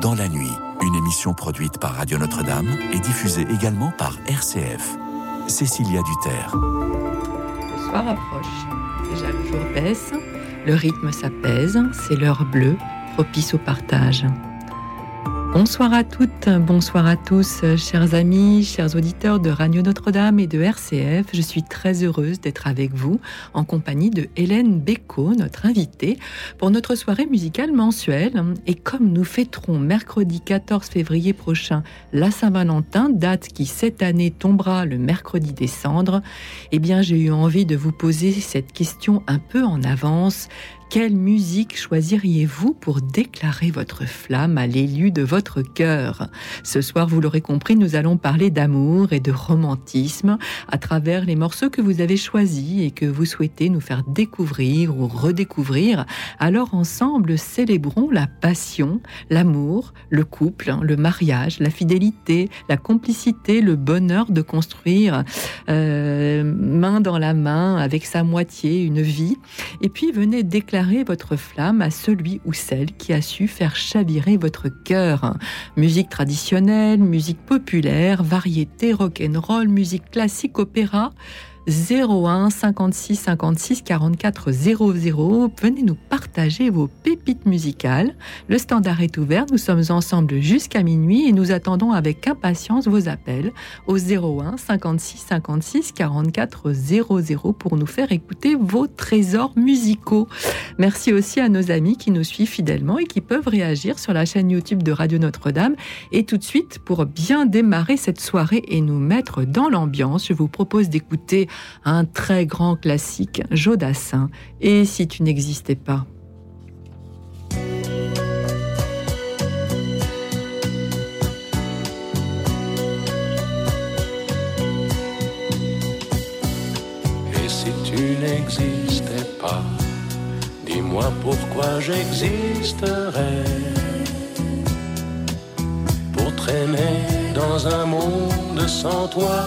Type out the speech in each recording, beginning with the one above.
Dans la nuit, une émission produite par Radio Notre-Dame et diffusée également par RCF. Cécilia Duterre. Le soir approche. Déjà le jour baisse, le rythme s'apaise, c'est l'heure bleue, propice au partage. Bonsoir à toutes, bonsoir à tous, chers amis, chers auditeurs de Radio Notre-Dame et de RCF. Je suis très heureuse d'être avec vous en compagnie de Hélène Bécaud, notre invitée, pour notre soirée musicale mensuelle. Et comme nous fêterons mercredi 14 février prochain la Saint-Valentin, date qui cette année tombera le mercredi des cendres, eh bien j'ai eu envie de vous poser cette question un peu en avance. Quelle musique choisiriez-vous pour déclarer votre flamme à l'élu de votre cœur? Ce soir, vous l'aurez compris, nous allons parler d'amour et de romantisme à travers les morceaux que vous avez choisis et que vous souhaitez nous faire découvrir ou redécouvrir. Alors ensemble, célébrons la passion, l'amour, le couple, le mariage, la fidélité, la complicité, le bonheur de construire euh, main dans la main avec sa moitié une vie. Et puis venez déclarer votre flamme à celui ou celle qui a su faire chavirer votre cœur. Musique traditionnelle, musique populaire, variété, rock'n'roll, musique classique, opéra, 01 56 56 44 00. Venez nous partager vos pépites musicales. Le standard est ouvert. Nous sommes ensemble jusqu'à minuit et nous attendons avec impatience vos appels au 01 56 56 44 00 pour nous faire écouter vos trésors musicaux. Merci aussi à nos amis qui nous suivent fidèlement et qui peuvent réagir sur la chaîne YouTube de Radio Notre-Dame. Et tout de suite, pour bien démarrer cette soirée et nous mettre dans l'ambiance, je vous propose d'écouter un très grand classique, Jodassin, et si tu n'existais pas? Et si tu n'existais pas, dis-moi pourquoi j'existerais. Pour traîner dans un monde sans toi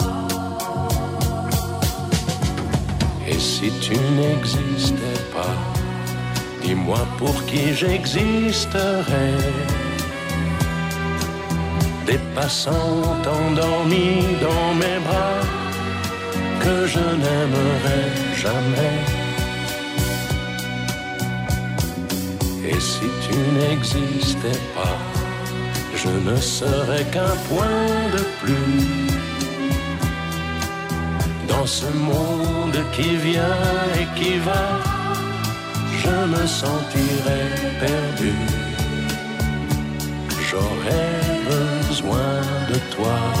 Si tu n'existais pas, dis-moi pour qui j'existerais. Des passants endormis dans mes bras que je n'aimerais jamais. Et si tu n'existais pas, je ne serais qu'un point de plus dans ce monde qui vient et qui va, je me sentirais perdu. J'aurais besoin de toi.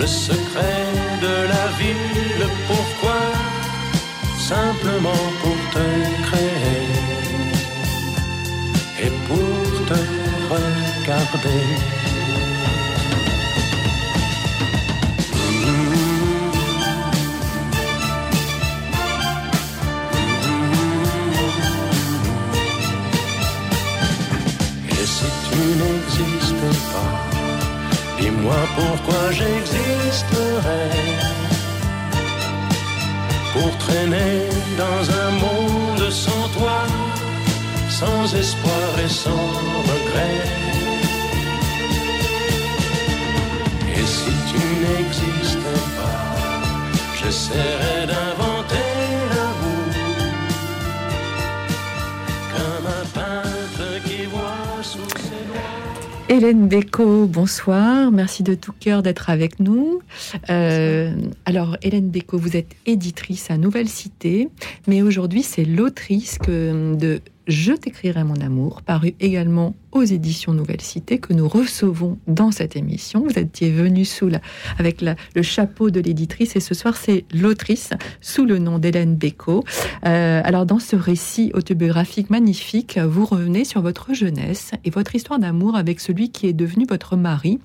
Le secret de la vie, le pourquoi, simplement pour te créer et pour te regarder? Pourquoi j'existerais pour traîner dans un monde sans toi, sans espoir et sans regret. Et si tu n'existais pas, j'essaierais d'inventer Hélène Béco, bonsoir. Merci de tout cœur d'être avec nous. Euh, alors, Hélène Béco, vous êtes éditrice à Nouvelle Cité, mais aujourd'hui, c'est l'autrice de Je t'écrirai mon amour, paru également aux éditions Nouvelle Cité, que nous recevons dans cette émission. Vous étiez venu sous avec le chapeau de l'éditrice, et ce soir, c'est l'autrice sous le nom d'Hélène Béco. Euh, alors, dans ce récit autobiographique magnifique, vous revenez sur votre jeunesse et votre histoire d'amour avec celui qui est devenu votre mari,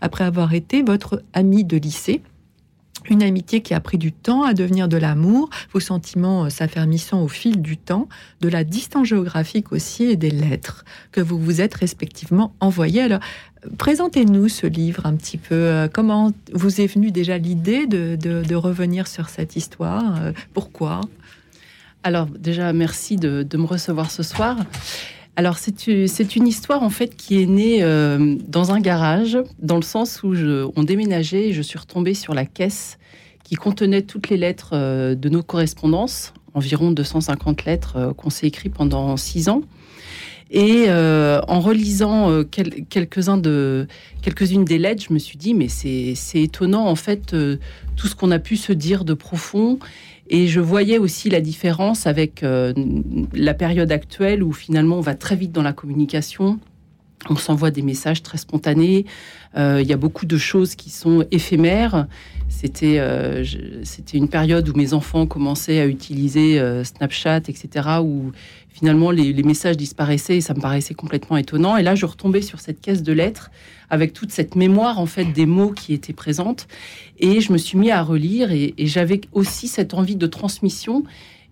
après avoir été votre ami de lycée. Une amitié qui a pris du temps à devenir de l'amour, vos sentiments euh, s'affermissant au fil du temps, de la distance géographique aussi et des lettres que vous vous êtes respectivement envoyées. Alors, euh, présentez-nous ce livre un petit peu. euh, Comment vous est venue déjà l'idée de, de- revenir sur cette histoire? Pourquoi? Alors déjà, merci de, de me recevoir ce soir. Alors c'est une histoire en fait qui est née euh, dans un garage, dans le sens où on déménageait et je suis retombée sur la caisse qui contenait toutes les lettres euh, de nos correspondances, environ 250 lettres euh, qu'on s'est écrites pendant six ans. Et en relisant quelques-unes des lettres, je me suis dit mais c'est étonnant en fait tout ce qu'on a pu se dire de profond et je voyais aussi la différence avec euh, la période actuelle où finalement on va très vite dans la communication. On s'envoie des messages très spontanés. Euh, Il y a beaucoup de choses qui sont éphémères. C'était euh, c'était une période où mes enfants commençaient à utiliser euh, Snapchat, etc. Où finalement les, messages disparaissaient et ça me paraissait complètement étonnant. Et là, je retombais sur cette caisse de lettres avec toute cette mémoire en fait des mots qui étaient présentes. Et je me suis mis à relire et j'avais aussi cette envie de transmission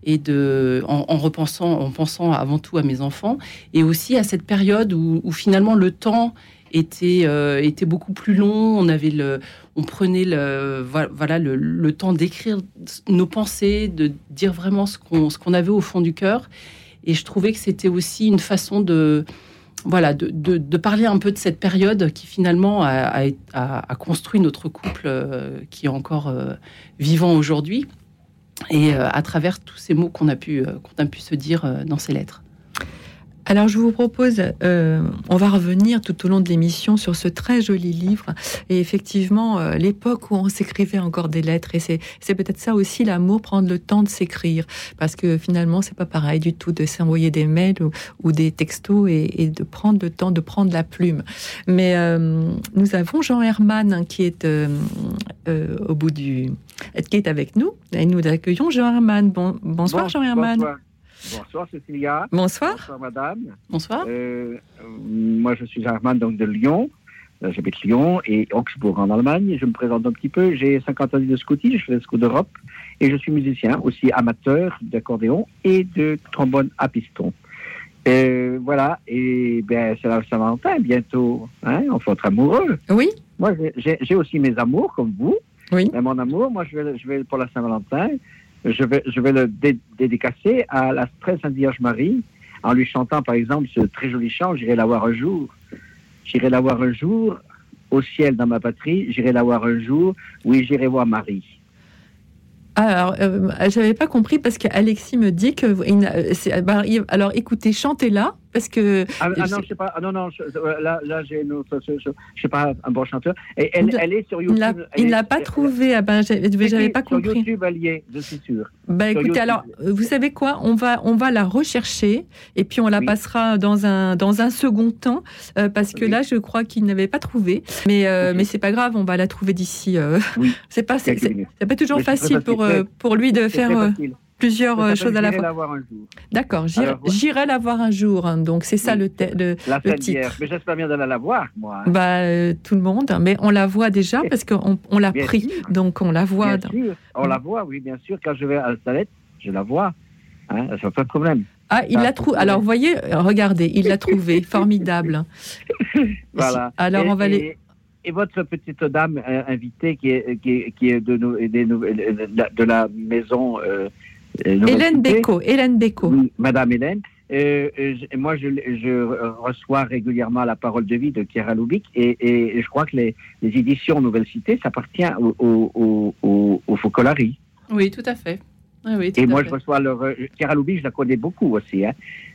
et de, en, en repensant, en pensant avant tout à mes enfants et aussi à cette période où, finalement le temps était, euh, était beaucoup plus long. On avait le, on prenait le, voilà, le, temps d'écrire nos pensées, de dire vraiment ce qu'on, ce qu'on avait au fond du cœur. Et je trouvais que c'était aussi une façon de, voilà, de, de, parler un peu de cette période qui finalement a construit notre couple euh, qui est encore euh, vivant aujourd'hui. Et euh, à travers tous ces mots qu'on a pu, euh, qu'on a pu se dire euh, dans ces lettres. Alors je vous propose, euh, on va revenir tout au long de l'émission sur ce très joli livre et effectivement euh, l'époque où on s'écrivait encore des lettres et c'est c'est peut-être ça aussi l'amour, prendre le temps de s'écrire parce que finalement c'est pas pareil du tout de s'envoyer des mails ou, ou des textos et, et de prendre le temps de prendre la plume. Mais euh, nous avons Jean Herman hein, qui est au bout du qui est avec nous et nous accueillons Jean Herman. Bon, bonsoir Bon- Jean Herman. Bonsoir. Bonsoir Cécilia. Bonsoir. Bonsoir madame. Bonsoir. Euh, euh, moi je suis Armand donc de Lyon. Euh, J'habite Lyon et Augsbourg en Allemagne. Je me présente un petit peu. J'ai 50 années de scoutisme, je fais le scout d'Europe et je suis musicien aussi amateur d'accordéon et de trombone à piston. Euh, voilà, et ben c'est la Saint-Valentin bientôt. Hein, on faut être amoureux. Oui. Moi j'ai- aussi mes amours comme vous. Oui. Mais mon amour, moi je vais, je vais pour la Saint-Valentin, je vais, le dé- dédicacer à la très Sainte Vierge Marie en lui chantant par exemple ce très joli chant J'irai la voir un jour. J'irai la voir un jour au ciel dans ma patrie. J'irai la voir un jour. Oui, j'irai voir Marie. Alors, euh, j'avais pas compris parce qu'Alexis me dit que. il- alors, écoutez, chantez-la parce que. Ah, ah Je non, sais- je sais pas. Ah non, non, je- euh, là, là j'ai une autre. Je, je, je sais pas un bon chanteur. Et elle, Il- elle est sur YouTube. l'a- il est- l'a pas trouvé. Ah ben, j'avais pas sur compris. YouTube, elle y est, je suis sûr. Sur écoutez, YouTube. alors, euh, vous savez quoi? On va, on va la rechercher et puis on la Oui. passera dans un, dans un second temps euh, parce que Oui. là, je crois qu'il n'avait pas trouvé. Mais, euh, Ok. mais c'est pas grave, on va la trouver d'ici. euh, Oui. c'est pas, c'est, pas toujours Mais facile pour, pour lui de C'est faire. Plusieurs Ça euh, choses à la fois. la voir un jour. D'accord, j'irai, la voir un jour. hein, donc c'est ça Oui. le, le, La Le titre. Mais j'espère bien d'aller la voir, moi. hein. Bah, euh, tout le monde, mais on la voit déjà parce qu'on on l'a pris, sûr. donc on la voit. Bien sûr, on la voit, oui, bien sûr. Quand je vais à la salette, je la vois. Hein, ça pas de problème. Ah, il Ah, l'a trouvé. Alors, voyez, euh, regardez, il l'a trouvé, formidable. Voilà. Alors, et, on va les. et, et votre petite dame euh, invitée qui est, qui est, qui est de, nous, de, la, de la maison. euh, Hélène Cité. Béco, Hélène. Oui, Madame Hélène. euh, je- moi, je, je reçois régulièrement la parole de vie de Chiara Lubic et, et je crois que les, les éditions Nouvelle Cité, ça appartient au, au, au, au, au Focolari. Oui, tout à fait. Oui, oui, tout Et à moi, fait. je reçois leur. euh, Chiara Lubic, je la connais beaucoup aussi. Hein.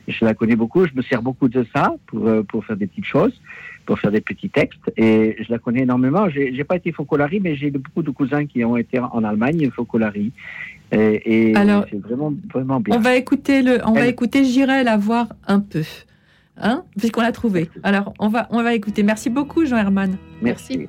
Je la connais beaucoup. Je me sers beaucoup de ça pour, euh, pour faire des petites choses, pour faire des petits textes. Et je la connais énormément. J'ai j'ai pas été Focolari, mais j'ai beaucoup de cousins qui ont été en Allemagne, Focolari. Et, et Alors, c'est vraiment, vraiment bien. On va écouter le, on va écouter. J'irai la voir un peu, hein, puisqu'on l'a trouvé. Alors on va, on va écouter. Merci beaucoup, Jean Herman. Merci.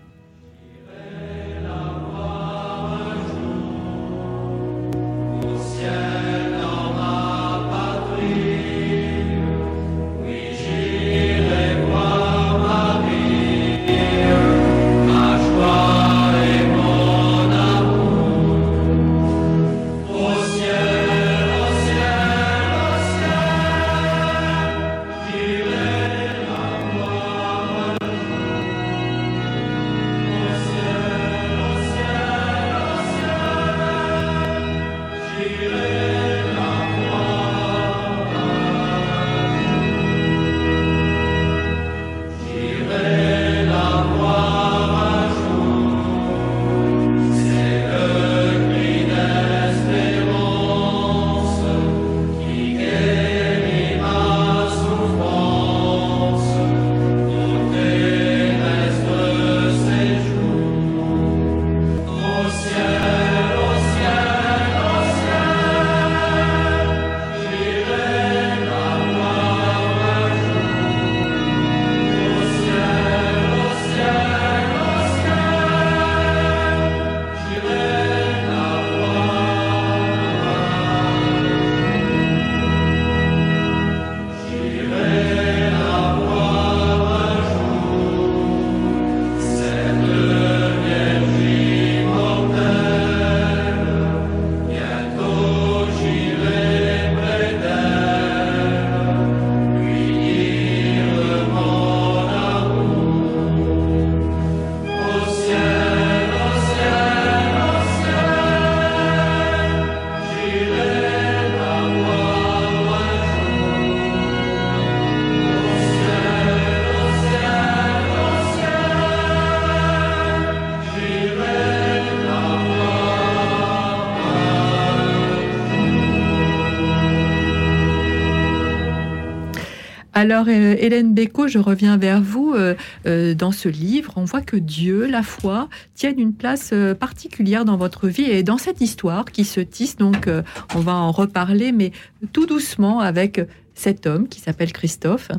Alors, euh, Hélène Bécaud, je reviens vers vous. Euh, euh, dans ce livre, on voit que Dieu, la foi, tiennent une place particulière dans votre vie et dans cette histoire qui se tisse. Donc, on va en reparler, mais tout doucement avec cet homme qui s'appelle Christophe.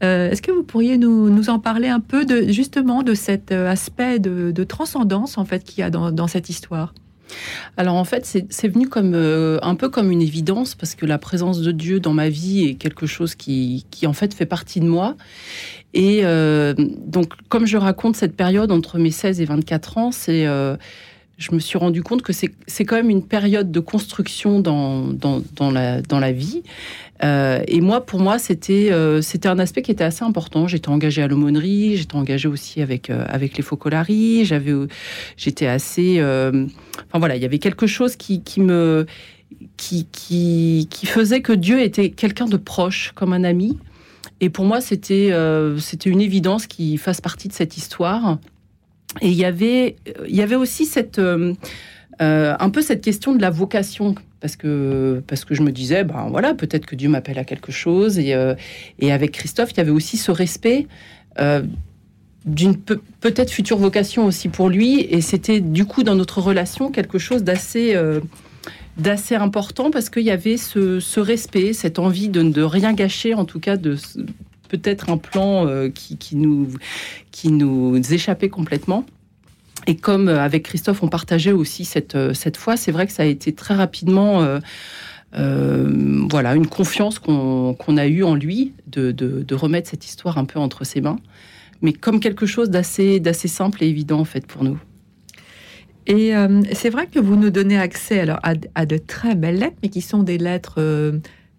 Est-ce que vous pourriez nous, en parler un peu de justement de cet aspect de, transcendance en fait qu'il y a dans cette histoire? Alors en fait, c'est venu comme euh, un peu comme une évidence parce que la présence de Dieu dans ma vie est quelque chose qui, qui en fait fait partie de moi. Et euh, donc, comme je raconte cette période entre mes 16 et 24 ans, c'est euh, je me suis rendu compte que c'est quand même une période de construction dans, dans, la, dans la vie. Euh, et moi, pour moi, c'était euh, c'était un aspect qui était assez important. J'étais engagée à l'aumônerie, j'étais engagée aussi avec euh, les Focolari. J'étais assez, enfin voilà, il y avait quelque chose qui, me qui, faisait que Dieu était quelqu'un de proche, comme un ami. Et pour moi, c'était c'était une évidence qu'il fasse partie de cette histoire. Et il y avait il y avait aussi cette un peu cette question de la vocation parce que parce que je me disais ben voilà peut-être que Dieu m'appelle à quelque chose. Et euh, et avec Christophe il y avait aussi ce respect euh, d'une pe- peut-être future vocation aussi pour lui. Et c'était du coup dans notre relation quelque chose d'assez euh, important parce qu'il y avait ce, ce respect cette envie de ne rien gâcher en tout cas de peut-être un plan qui, qui nous qui nous échappait complètement et comme euh, avec Christophe, on partageait aussi cette, euh, cette foi, c'est vrai que ça a été très rapidement euh, voilà, une confiance qu'on a eue en lui de, de, remettre cette histoire un peu entre ses mains, mais comme quelque chose d'assez simple et évident en fait pour nous. Et c'est vrai que vous nous donnez accès alors à de très belles lettres, mais qui sont des lettres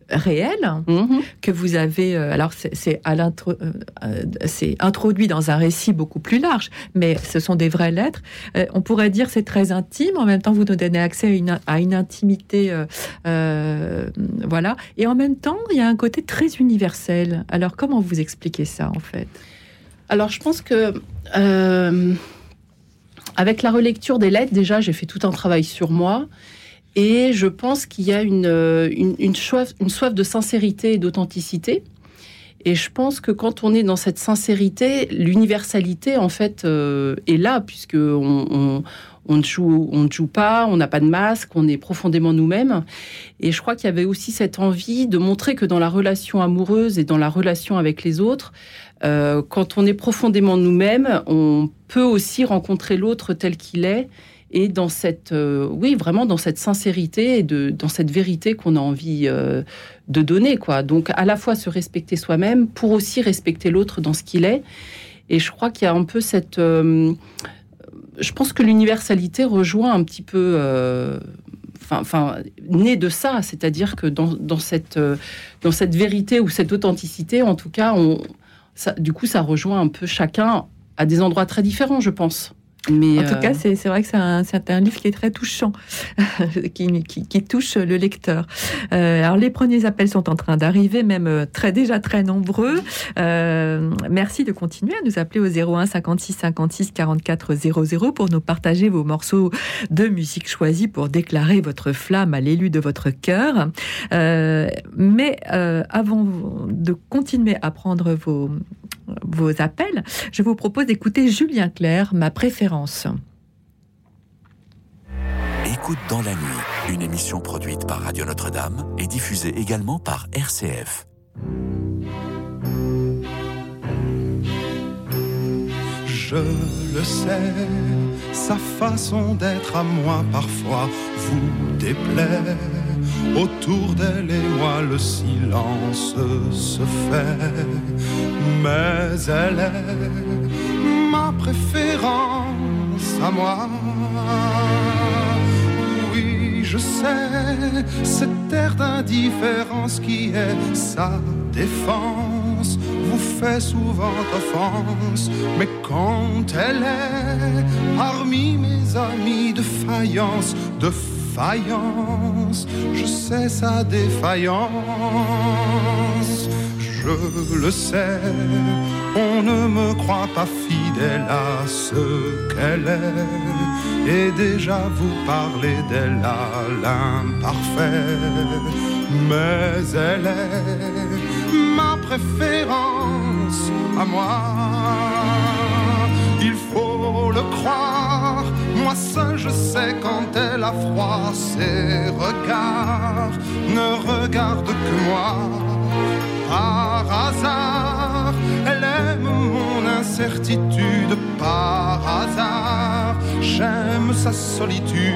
réelles Mhm. que vous avez. euh, alors, c'est l'intro- euh, euh, introduit dans un récit beaucoup plus large, mais ce sont des vraies lettres. On pourrait dire c'est très intime. En même temps, vous nous donnez accès à une, à une intimité, euh, euh, voilà. Et en même temps, il y a un côté très universel. Alors, comment vous expliquez ça, en fait? Alors, je pense que euh, avec la relecture des lettres, déjà, j'ai fait tout un travail sur moi. Et je pense qu'il y a une, euh, une, une soif, une soif de sincérité et d'authenticité. Et je pense que quand on est dans cette sincérité, l'universalité, en fait, euh, est là, puisque on, on ne joue, on ne joue pas, on n'a pas de masque, on est profondément nous-mêmes. Et je crois qu'il y avait aussi cette envie de montrer que dans la relation amoureuse et dans la relation avec les autres, euh, quand on est profondément nous-mêmes, on peut aussi rencontrer l'autre tel qu'il est et dans cette, euh, oui, vraiment dans cette sincérité et de, dans cette vérité qu'on a envie euh, de donner, quoi. Donc, à la fois se respecter soi-même pour aussi respecter l'autre dans ce qu'il est. Et je crois qu'il y a un peu cette, euh, je pense que l'universalité rejoint un petit peu, enfin, enfin, de ça, c'est-à-dire que dans, dans cette, dans cette vérité ou cette authenticité, en tout cas, on, du coup, ça rejoint un peu chacun à des endroits très différents, je pense. Mais En tout euh, cas, c'est vrai que c'est un, livre qui est très touchant, qui, qui- qui touche le lecteur. Euh, alors, les premiers appels sont en train d'arriver, même euh, très déjà très nombreux. Euh, merci de continuer à nous appeler au 01 56 56 44 00 pour nous partager vos morceaux de musique choisis pour déclarer votre flamme à l'élu de votre cœur. Mais avant de continuer à prendre vos, vos appels, je vous propose d'écouter Julien Clerc, ma préférence. Écoute dans la nuit, une émission produite par Radio Notre-Dame et diffusée également par RCF. Je le sais, sa façon d'être à moi parfois vous déplaît. Autour d'elle et moi le silence se fait, mais elle est ma préférence à moi. Je sais, cette air d'indifférence qui est sa défense vous fait souvent offense, mais quand elle est parmi mes amis de faïence, de faïence, je sais sa défaillance. Je le sais, on ne me croit pas fidèle à ce qu'elle est, et déjà vous parlez d'elle à l'imparfait, mais elle est ma préférence à moi. Il faut le croire, moi seul je sais quand elle a froid, ses regards. Ne regardent que moi. Par elle aime mon incertitude, par hasard, j'aime sa solitude.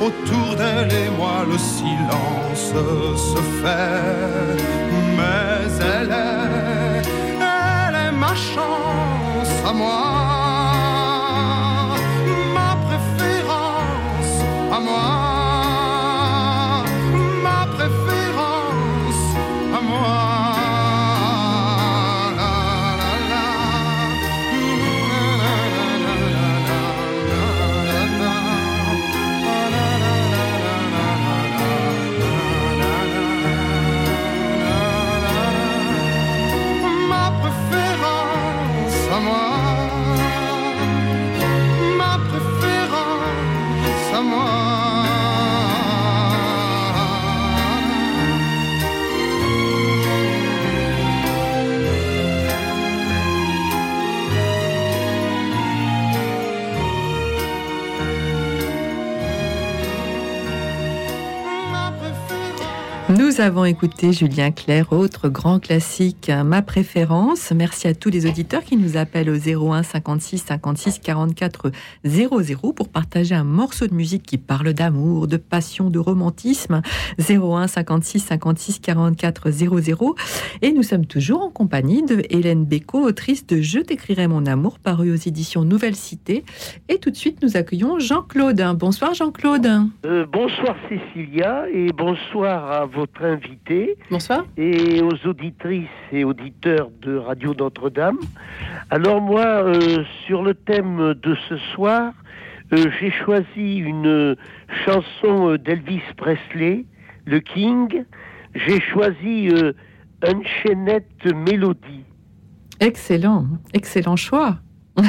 Autour d'elle et moi le silence se fait, mais elle est, elle est ma chance à moi, Nous avons écouté Julien Clerc, autre grand classique, ma préférence. Merci à tous les auditeurs qui nous appellent au 01 56 56 44 00 pour partager un morceau de musique qui parle d'amour, de passion, de romantisme. 01 56 56 44 00. Et nous sommes toujours en compagnie de Hélène Bécaud, autrice de Je t'écrirai mon amour, paru aux éditions Nouvelle Cité. Et tout de suite, nous accueillons Jean-Claude. Bonsoir Jean-Claude. Euh, bonsoir Cécilia et bonsoir à votre invité. Bonsoir. Et aux auditrices et auditeurs de Radio Notre-Dame. Alors moi, euh, sur le thème de ce soir, euh, j'ai choisi une chanson d'Elvis Presley, le King. J'ai choisi Unchained Melody. Excellent, excellent choix.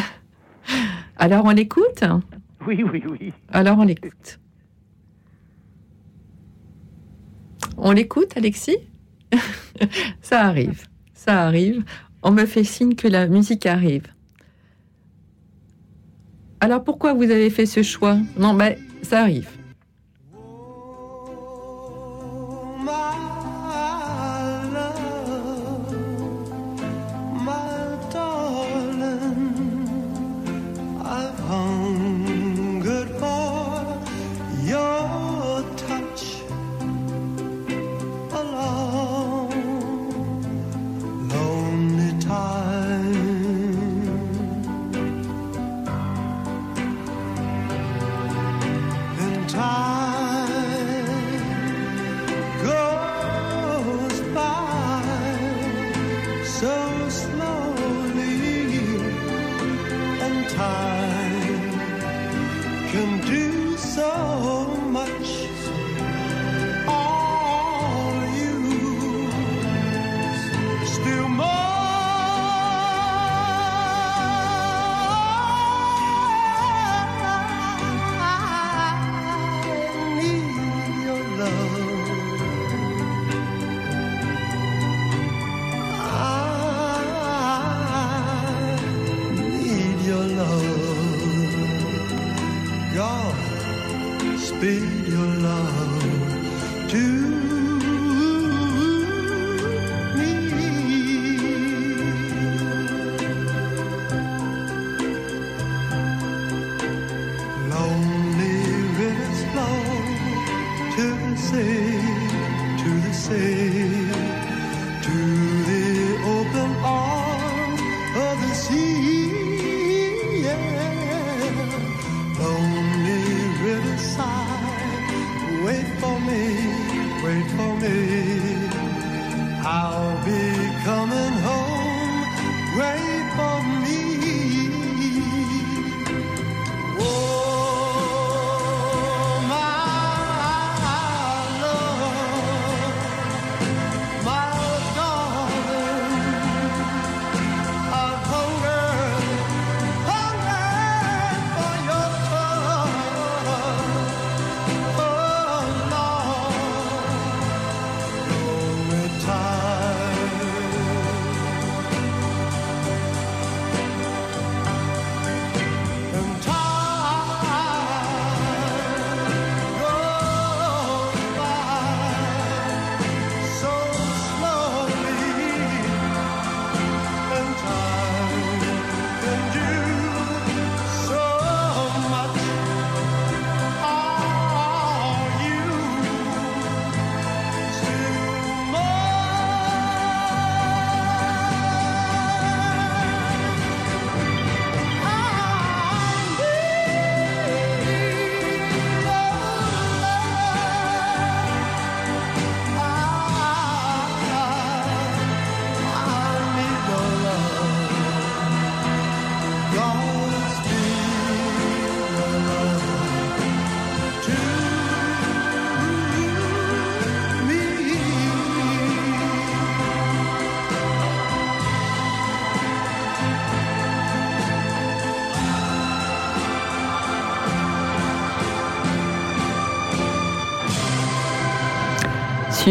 Alors on l'écoute? Oui, oui, oui. Alors on l'écoute. On l'écoute, Alexis? Ça arrive, ça arrive. On me fait signe que la musique arrive. Alors pourquoi vous avez fait ce choix? Non, mais ça arrive.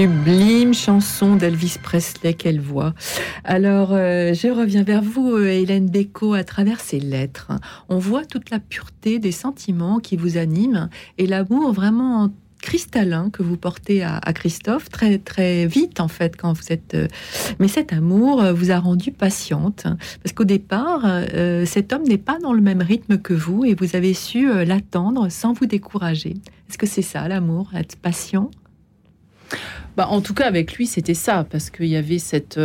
Sublime chanson d'Elvis Presley, quelle voix. Alors, euh, je reviens vers vous, euh, Hélène Bécaud, à travers ces lettres. On voit toute la pureté des sentiments qui vous animent et l'amour vraiment cristallin que vous portez à, Christophe très très vite en fait quand vous êtes. Euh, mais cet amour vous a rendu patiente parce qu'au départ, cet homme n'est pas dans le même rythme que vous et vous avez su l'attendre sans vous décourager. Est-ce que c'est ça l'amour, être patient? Bah, en tout cas, avec lui, c'était ça, parce qu'il y avait cette.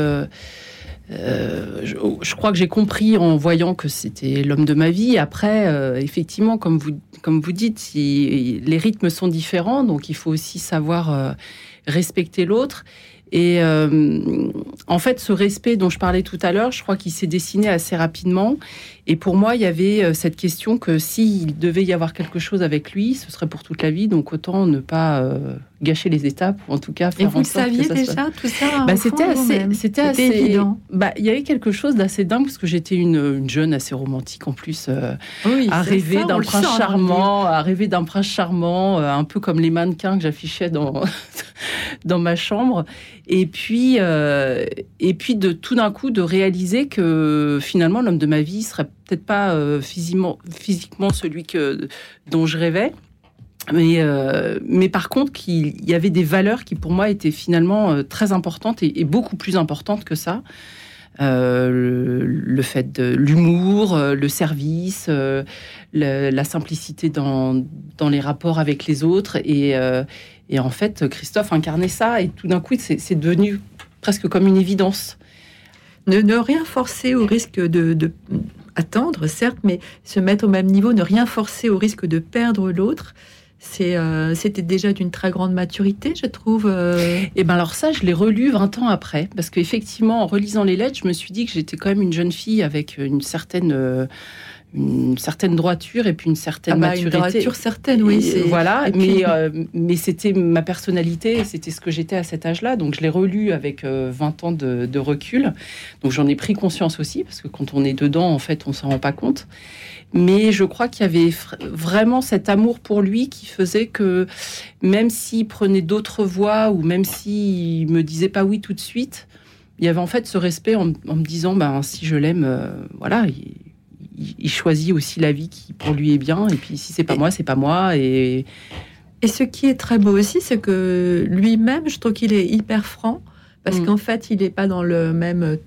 Euh, je, crois que j'ai compris en voyant que c'était l'homme de ma vie. Après, euh, effectivement, comme vous, comme vous dites, les rythmes sont différents, donc il faut aussi savoir euh, respecter l'autre. Et en fait, ce respect dont je parlais tout à l'heure, je crois qu'il s'est dessiné assez rapidement. Et pour moi, il y avait cette question que s'il devait y avoir quelque chose avec lui, ce serait pour toute la vie. Donc autant ne pas gâcher les étapes ou en tout cas faire Et vous en sorte saviez déjà tout ça bah, C'était assez, c'était assez évident. Bah, il y avait quelque chose d'assez dingue parce que j'étais une, une, jeune assez romantique en plus, euh, à rêver d'un prince charmant, à rêver d'un prince charmant, euh, un peu comme les mannequins que j'affichais dans dans ma chambre. Et puis euh, et puis de tout d'un coup de réaliser que finalement l'homme de ma vie serait peut-être pas physiquement physiquement celui que dont je rêvais. Mais, euh, mais par contre, qu'il y avait des valeurs qui pour moi étaient finalement euh, très importantes et, beaucoup plus importantes que ça. Euh, le, fait de l'humour, le service, la simplicité dans, dans, les rapports avec les autres. Et, et, en fait, Christophe incarnait ça et tout d'un coup, c'est devenu presque comme une évidence. Ne, rien forcer au risque de attendre, certes, mais se mettre au même niveau, ne rien forcer au risque de perdre l'autre. Euh, c'était déjà d'une très grande maturité, je trouve. Et euh. eh ben alors ça, je l'ai relu 20 ans après, parce qu'effectivement, en relisant les lettres, je me suis dit que j'étais quand même une jeune fille avec une certaine euh, une certaine droiture et puis une certaine ah bah, maturité. Une droiture certaine, oui. voilà, mais, mais c'était ma personnalité, c'était ce que j'étais à cet âge-là. Donc je l'ai relu avec 20 ans de, de recul. Donc j'en ai pris conscience aussi, parce que quand on est dedans, en fait, on s'en rend pas compte. Mais je crois qu'il y avait vraiment cet amour pour lui qui faisait que même s'il prenait d'autres voies ou même s'il me disait pas oui tout de suite, il y avait en fait ce respect en, me disant ben si je l'aime, euh, voilà, il, choisit aussi la vie qui pour lui est bien. Et puis si c'est pas moi, c'est pas moi. Et et ce qui est très beau aussi, c'est que lui-même, je trouve qu'il est hyper franc parce mm. qu'en fait, il n'est pas dans le même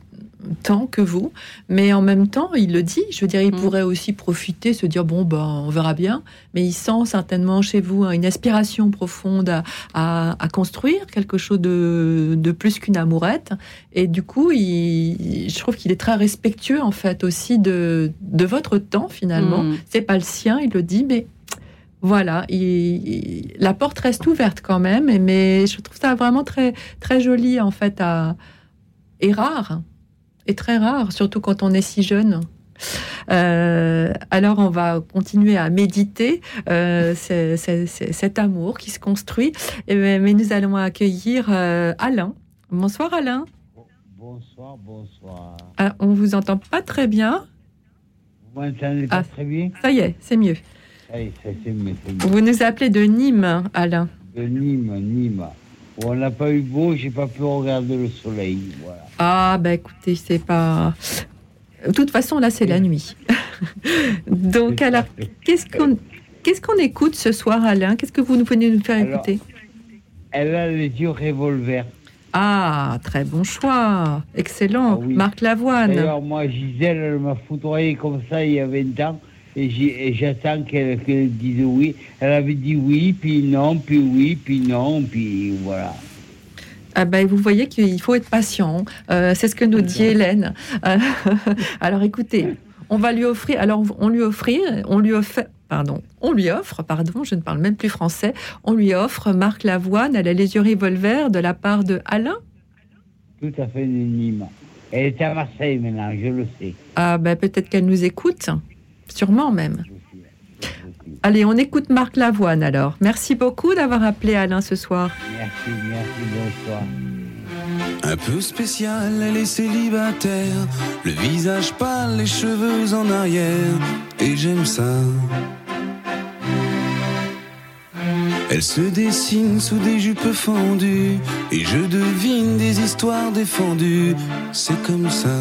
temps que vous, mais en même temps, il le dit. Je veux dire, il mm. pourrait aussi profiter, se dire bon, ben, on verra bien. Mais il sent certainement chez vous une aspiration profonde à, construire quelque chose de, plus qu'une amourette. Et du coup, il, je trouve qu'il est très respectueux en fait aussi de, votre temps finalement. Mm. C'est pas le sien, il le dit, mais voilà, la porte reste ouverte quand même, mais je trouve ça vraiment très, très joli en fait à, et rare est très rare, surtout quand on est si jeune. Euh, alors on va continuer à méditer euh, cet amour qui se construit, mais nous allons accueillir euh, Alain. Bonsoir Alain. Bonsoir, bonsoir. Ah, on vous entend pas très bien. Vous m'entendez pas ah, très bien Ça y est, c'est mieux. Vous nous appelez de Nîmes, Alain. De Nîmes, Nîmes. On n'a pas eu beau, j'ai pas pu regarder le soleil. Voilà. Ah, ben écoutez, c'est pas. De toute façon, là, c'est la nuit. Donc, alors, qu'est-ce qu'on qu'est-ce qu'on écoute ce soir, Alain? Qu'est-ce que vous nous venez nous faire écouter? Elle a les yeux revolver. Ah, très bon choix. Excellent. Ah Marc Lavoine. D'ailleurs, moi, Gisèle, elle m'a foudroyé comme ça il y a 20 ans. Et j'attends qu'elle dise oui. Elle avait dit oui, puis non, puis oui, puis non, puis voilà. Ah ben, vous voyez qu'il faut être patient. Euh, c'est ce que nous dit Hélène. Euh, alors écoutez, on va lui offrir. Alors on lui offrir, on lui offre. Pardon, on lui offre, pardon, je ne parle même plus français, on lui offre Marc Lavoine, elle a les yeux revolver de la part de Alain Tout à fait anonyme. Elle est à Marseille maintenant, je le sais. Ah ben peut-être qu'elle nous écoute, sûrement même. Allez, on écoute Marc Lavoine alors. Merci beaucoup d'avoir appelé Alain ce soir. Merci, merci, bonsoir. Un peu spécial, elle est célibataire. Le visage pâle, les cheveux en arrière. Et j'aime ça. Elle se dessine sous des jupes fendues. Et je devine des histoires défendues. C'est comme ça.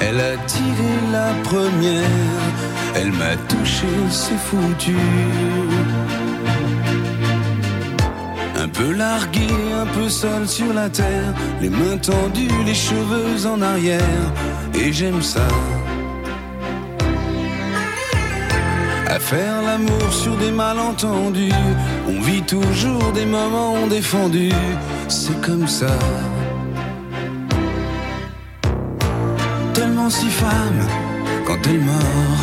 elle a tiré la première, elle m'a touché, c'est foutu. Un peu largué, un peu seul sur la terre, les mains tendues, les cheveux en arrière, et j'aime ça. À faire l'amour sur des malentendus, on vit toujours des moments défendus, c'est comme ça. Si femme quand elle mord.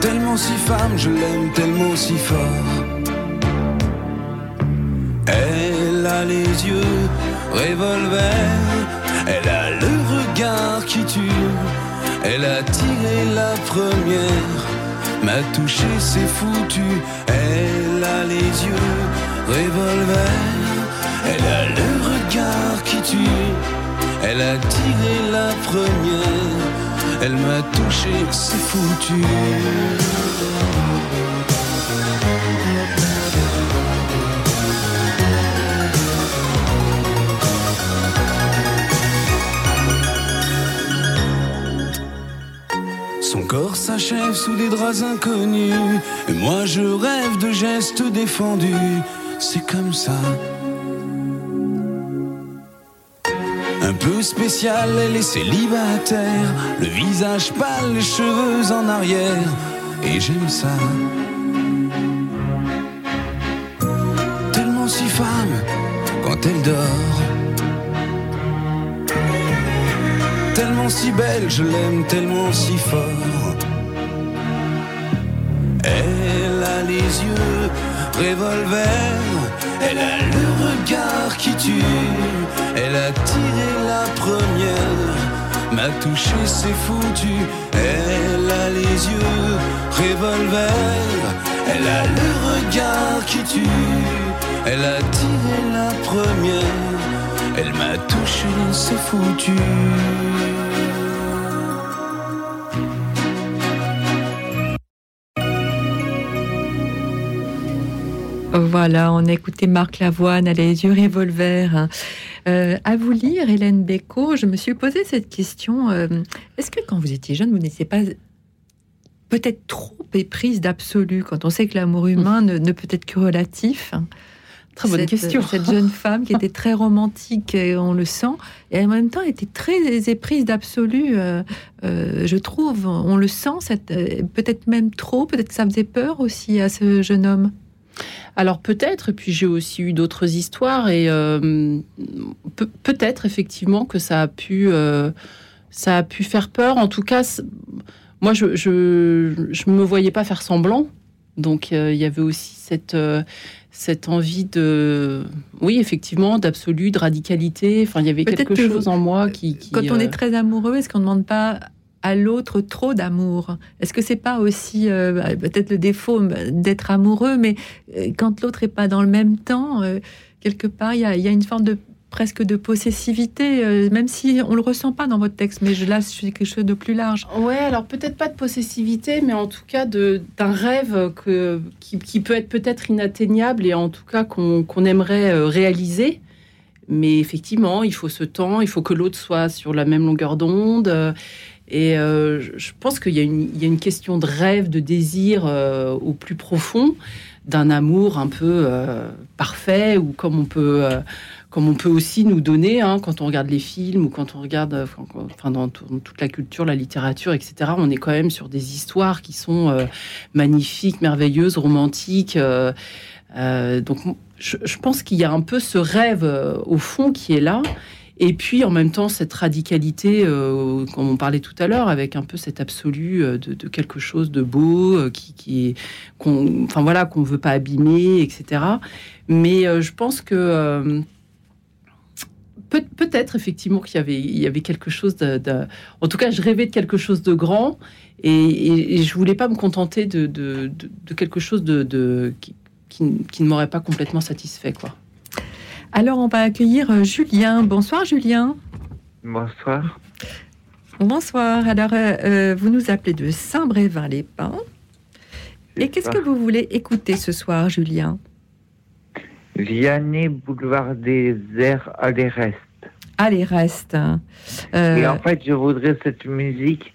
Tellement si femme, je l'aime tellement si fort. Elle a les yeux revolver, elle a le regard qui tue, elle a tiré la première, m'a touché, c'est foutu. Elle a les yeux revolver, elle a le regard qui tue, elle a tiré la première, elle m'a touché, c'est foutu. Son corps s'achève sous des draps inconnus. Et moi je rêve de gestes défendus. C'est comme ça. Peu spécial, elle est célibataire. Le visage pâle, les cheveux en arrière. Et j'aime ça. Tellement si femme quand elle dort. Tellement si belle, je l'aime tellement si fort. Elle a les yeux revolver, elle a le regard qui tue, elle a tiré la première, m'a touché, c'est foutu. Elle a les yeux revolver, elle a le regard qui tue, elle a tiré la première, elle m'a touché, c'est foutu. Voilà, on a écouté Marc Lavoine, a les yeux revolver. Euh, à vous lire, Hélène Bécaud, je me suis posé cette question. euh, Est-ce que quand vous étiez jeune, vous n'étiez pas peut-être trop éprise d'absolu quand on sait que l'amour humain ne, ne peut être que relatif? Très bonne cette, question. Cette jeune femme qui était très romantique, et on le sent, et en même temps était très éprise d'absolu. euh, euh, je trouve, on le sent, euh, peut-être même trop, peut-être que ça faisait peur aussi à ce jeune homme. Alors peut-être, et puis j'ai aussi eu d'autres histoires, et euh, pe- peut-être effectivement que ça a pu, euh, ça a pu faire peur. En tout cas, moi je, je, je me voyais pas faire semblant, donc euh, il y avait aussi cette cette envie de, oui effectivement, d'absolu, de radicalité. Enfin, il y avait quelque que chose en moi qui, qui, Quand on est très amoureux, est-ce qu'on ne demande pas à l'autre trop d'amour Est-ce que c'est pas aussi euh, peut-être le défaut euh, d'être amoureux, mais euh, quand l'autre est pas dans le même temps, euh, quelque part il y a, une forme de presque de possessivité, même si on le ressent pas dans votre texte, mais je, là, c'est quelque chose de plus large. Ouais, alors peut-être pas de possessivité, mais en tout cas d'un rêve que, qui, peut être peut-être inatteignable et en tout cas qu'on aimerait réaliser. Mais effectivement, il faut ce temps, il faut que l'autre soit sur la même longueur d'onde. Et euh, je- pense qu'il y, a une- question de rêve, de désir euh, au plus profond, d'un amour un peu euh, parfait, ou comme on peut, comme on peut aussi nous donner hein, quand on regarde les films ou quand on regarde, enfin, dans, tout- dans toute la culture, la littérature, etc. On est quand même sur des histoires qui sont magnifiques, merveilleuses, romantiques. donc, je, pense qu'il y a un peu ce rêve au fond qui est là. Et puis en même temps cette radicalité, euh, comme on parlait tout à l'heure, avec un peu cet absolu euh, de, quelque chose de beau, euh, qu'on, enfin voilà, qu'on veut pas abîmer, etc. Mais je pense que peut-être effectivement qu'il y avait, quelque chose de, En tout cas, je rêvais de quelque chose de grand et, et, je voulais pas me contenter de quelque chose de, qui, qui, ne m'aurait pas complètement satisfait, quoi. Alors, on va accueillir euh, Julien. Bonsoir, Julien. Bonsoir. Bonsoir. Alors, euh, euh, vous nous appelez de Saint-Brévin-les-Pins. Et qu'est-ce que vous voulez écouter ce soir, Julien? Vianney, boulevard des airs, allez reste. Allez reste. Euh, Et en fait, je voudrais cette musique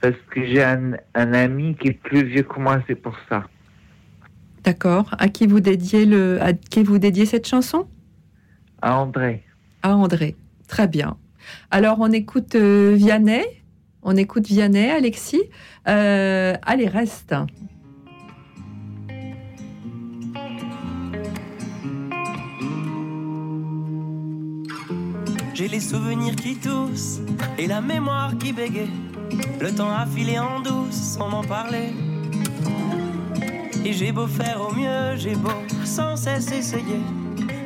parce que j'ai un, ami qui est plus vieux que moi, c'est pour ça. D'accord. À qui vous dédiez le, à qui vous dédiez cette chanson? À André. À André. Très bien. Alors on écoute euh, Vianney. On écoute Vianney, Alexis. Euh, allez, reste. J'ai les souvenirs qui toussent et la mémoire qui bégaye. Le temps a filé en douce sans m'en parler. Et j'ai beau faire au mieux, j'ai beau sans cesse essayer.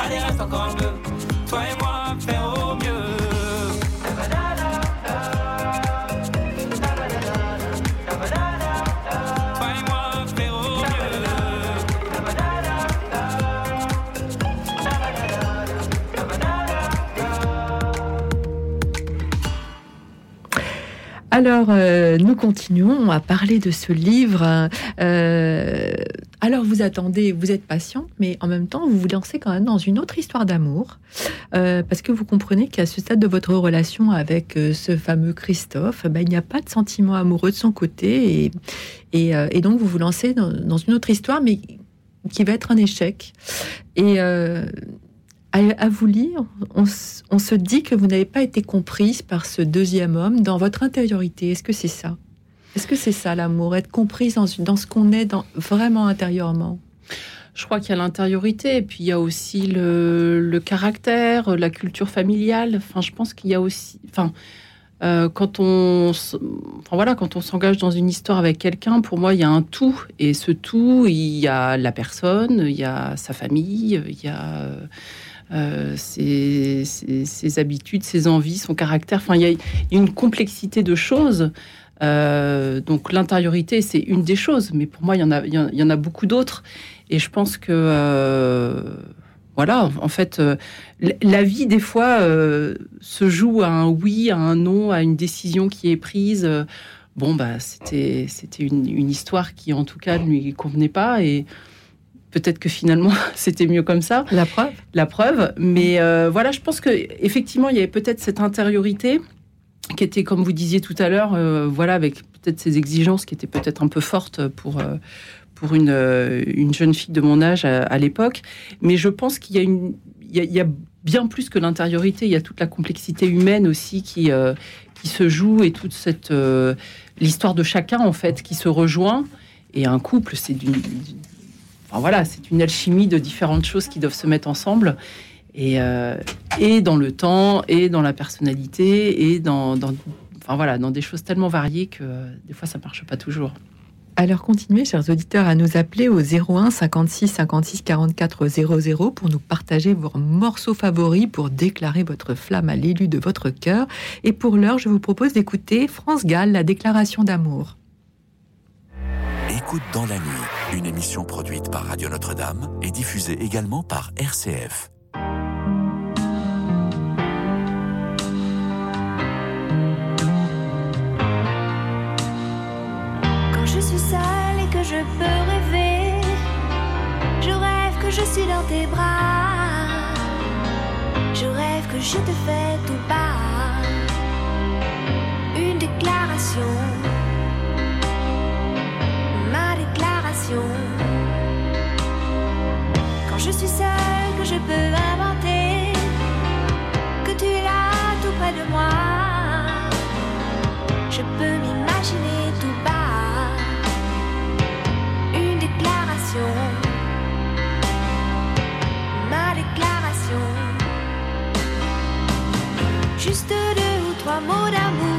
allez reste encore un peu. Toi et moi, faire au mieux. Alors, euh, nous continuons à parler de ce livre. Euh, alors, vous attendez, vous êtes patient, mais en même temps, vous vous lancez quand même dans une autre histoire d'amour, euh, parce que vous comprenez qu'à ce stade de votre relation avec ce fameux Christophe, ben, il n'y a pas de sentiment amoureux de son côté, et, et, donc vous vous lancez dans, une autre histoire, mais qui va être un échec. Et à, vous lire, on, se dit que vous n'avez pas été comprise par ce deuxième homme dans votre intériorité. Est-ce que c'est ça? Est-ce que c'est ça l'amour Être comprise dans, ce qu'on est vraiment intérieurement? Je crois qu'il y a l'intériorité, et puis il y a aussi le, caractère, la culture familiale. Enfin, je pense qu'il y a aussi, enfin, euh, quand on, enfin voilà, quand on s'engage dans une histoire avec quelqu'un, pour moi, il y a un tout, et ce tout, il y a la personne, il y a sa famille, il y a euh, ses, habitudes, ses envies, son caractère. Enfin, il y, a une complexité de choses donc l'intériorité, c'est une des choses, mais pour moi, il y en a, il y en a beaucoup d'autres. Et je pense que voilà, en fait, la vie, des fois, se joue à un oui, à un non, à une décision qui est prise. bon, bah, c'était, c'était une, une, histoire qui, en tout cas, ne lui convenait pas. Et peut-être que finalement c'était mieux comme ça. La preuve. La preuve. Mais euh, voilà, je pense que effectivement il y avait peut-être cette intériorité qui était, comme vous disiez tout à l'heure, euh, voilà, avec peut-être ces exigences qui étaient peut-être un peu fortes pour euh, pour une, une jeune fille de mon âge à, l'époque. Mais je pense qu'il y a une il y a, bien plus que l'intériorité. Il y a toute la complexité humaine aussi qui qui se joue et toute cette l'histoire de chacun en fait qui se rejoint. Et un couple, c'est d'une voilà, c'est une alchimie de différentes choses qui doivent se mettre ensemble. Et, euh, et dans le temps, et dans la personnalité, et dans, enfin voilà, dans des choses tellement variées que euh, des fois ça marche pas toujours. Alors continuez, chers auditeurs, à nous appeler au 01 56 56 44 00 pour nous partager vos morceaux favoris, pour déclarer votre flamme à l'élu de votre cœur. Et pour l'heure, je vous propose d'écouter France Gall, la déclaration d'amour. Écoute dans la nuit, une émission produite par Radio Notre-Dame et diffusée également par RCF. Je suis seule et que je peux rêver, je rêve que je suis dans tes bras. Je rêve que je te fais tout bas. Une déclaration Quand je suis seule, que je peux inventer, amor, amor.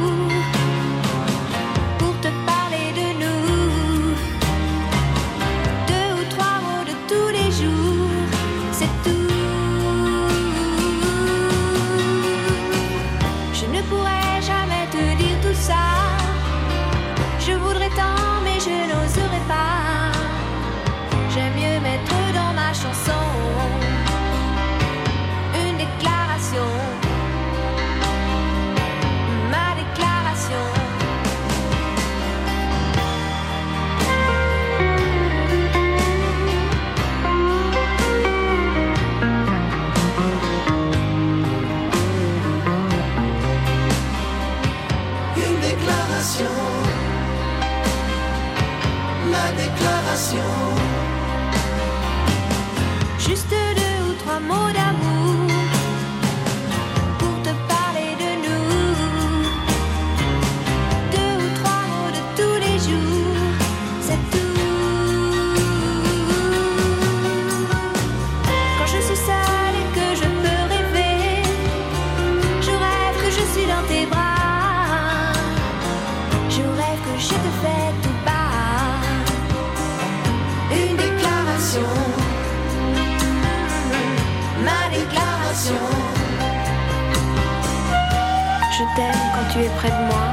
tu es près de moi.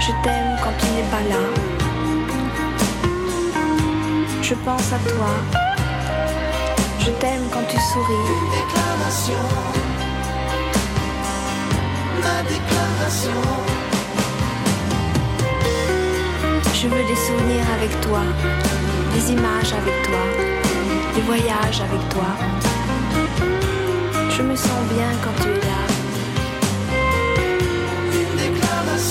Je t'aime quand tu n'es pas là. Je pense à toi. Je t'aime quand tu souris. Une déclaration. Ma déclaration. Je veux des souvenirs avec toi, des images avec toi, des voyages avec toi. Je me sens bien quand tu es là.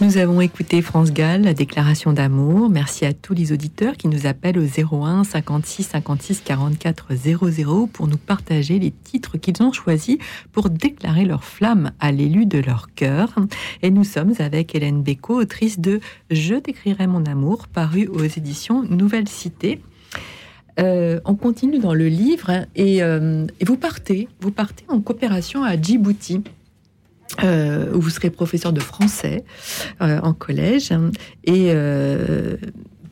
Nous avons écouté France Gall, la déclaration d'amour. Merci à tous les auditeurs qui nous appellent au 01 56 56 44 00 pour nous partager les titres qu'ils ont choisis pour déclarer leur flamme à l'élu de leur cœur. Et nous sommes avec Hélène Bécaud, autrice de Je t'écrirai mon amour, paru aux éditions Nouvelle Cité. Euh, on continue dans le livre et, euh, et vous partez, vous partez en coopération à Djibouti. Euh, où vous serez professeur de français euh, en collège. Et euh,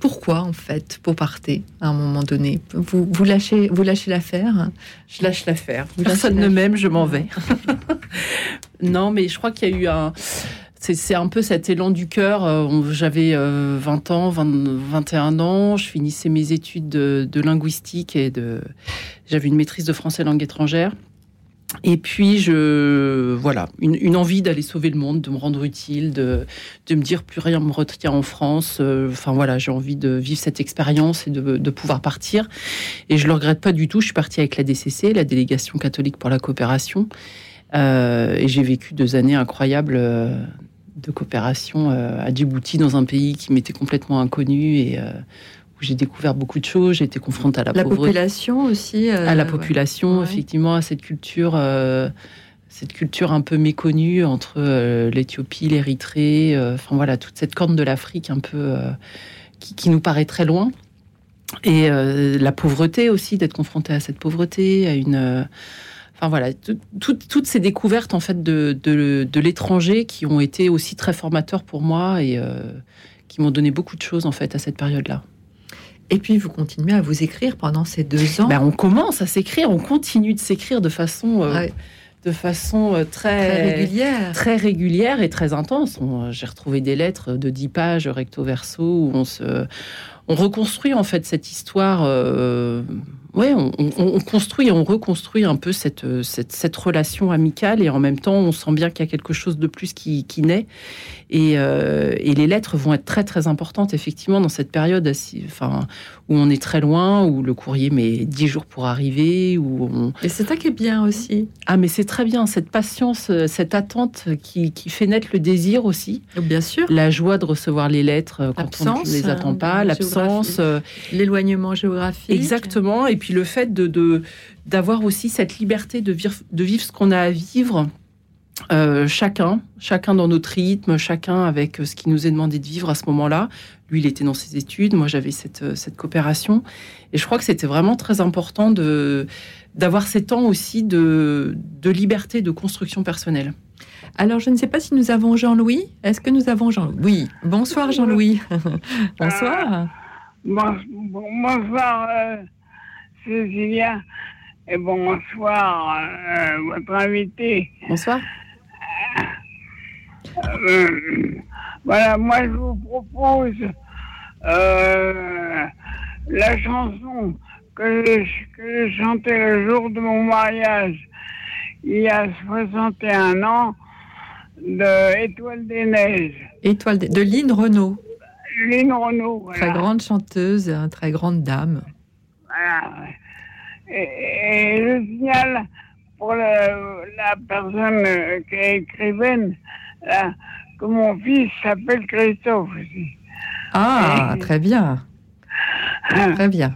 pourquoi, en fait, pour partir à un moment donné? Vous, vous lâchez, vous lâchez l'affaire? Je lâche l'affaire. Personne ne m'aime, je m'en vais. non, mais je crois qu'il y a eu un. C'est un peu cet élan du cœur. J'avais euh, 20 ans, 20 21 ans. Je finissais mes études de, de linguistique et de. J'avais une maîtrise de français langue étrangère. Et puis, je, voilà, une, envie d'aller sauver le monde, de me rendre utile, de, de me dire plus rien me retient en France. Euh, Enfin, voilà, j'ai envie de vivre cette expérience et de, pouvoir partir. Et je le regrette pas du tout. Je suis partie avec la DCC, la délégation catholique pour la coopération. Euh, et j'ai vécu deux années incroyables euh, de coopération à Djibouti, dans un pays qui m'était complètement inconnu et où j'ai découvert beaucoup de choses. J'ai été confrontée à la, La pauvreté population aussi euh, à la ouais. population, Ouais. effectivement, à cette culture, euh, cette culture un peu méconnue entre euh, l'Éthiopie, l'Érythrée, euh, enfin voilà, toute cette corne de l'Afrique un peu euh, qui, qui nous paraît très loin. Et euh, la pauvreté aussi, d'être confronté à cette pauvreté, à une. euh, Enfin voilà, tout- tout- toutes ces découvertes en fait de, de, de l'étranger qui ont été aussi très formateurs pour moi et euh, qui m'ont donné beaucoup de choses en fait à cette période-là. Et puis vous continuez à vous écrire pendant ces deux ans. Ben, on commence à s'écrire, on continue de s'écrire de façon, euh, Ouais. de façon euh, très, Très régulière. très régulière et très intense. On- J'ai retrouvé des lettres de 10 pages recto verso où on se, on reconstruit en fait cette histoire. euh, ouais, on, on- on construit et on reconstruit un peu cette, euh, cette, cette relation amicale et en même temps, on sent bien qu'il y a quelque chose de plus qui, qui naît. Et, euh, et les lettres vont être très très importantes effectivement dans cette période où on est très loin, où le courrier met 10 jours pour arriver, où on... Et c'est ça qui est bien aussi. Ah mais c'est très bien, cette patience, euh, cette attente qui, qui fait naître le désir aussi. Bien sûr. La joie de recevoir les lettres euh, quand on ne les attend hein, pas, l'absence. euh, L'éloignement géographique. Exactement. Et puis le fait de de- d'avoir aussi cette liberté de vivre, de vivre ce qu'on a à vivre. Euh, chacun, chacun dans notre rythme, chacun avec euh, ce qui nous est demandé de vivre à ce moment-là. Lui, il était dans ses études, moi j'avais cette, euh, cette coopération. Et je crois que c'était vraiment très important de d'avoir ces temps aussi de, de liberté, de construction personnelle. Alors, je ne sais pas si nous avons Jean-Louis. Est-ce que nous avons Jean-Louis? Oui. Bonsoir, Jean-Louis. Bonsoir. Bon- bon- bonsoir, euh, Cécilia, et bonsoir, euh, votre invité. Bonsoir. Euh, voilà, moi je vous propose euh, la chanson que je chantais le jour de mon mariage, il y a 61 ans, de Étoile des Neiges. Étoile de, de Lynn Renault. Lynn Renaud, voilà. Très grande chanteuse, hein, très grande dame. Voilà. Et, et je signale pour le- la personne qui est écrivaine là, que mon fils s'appelle Christophe aussi. Ah, très bien. Très bien.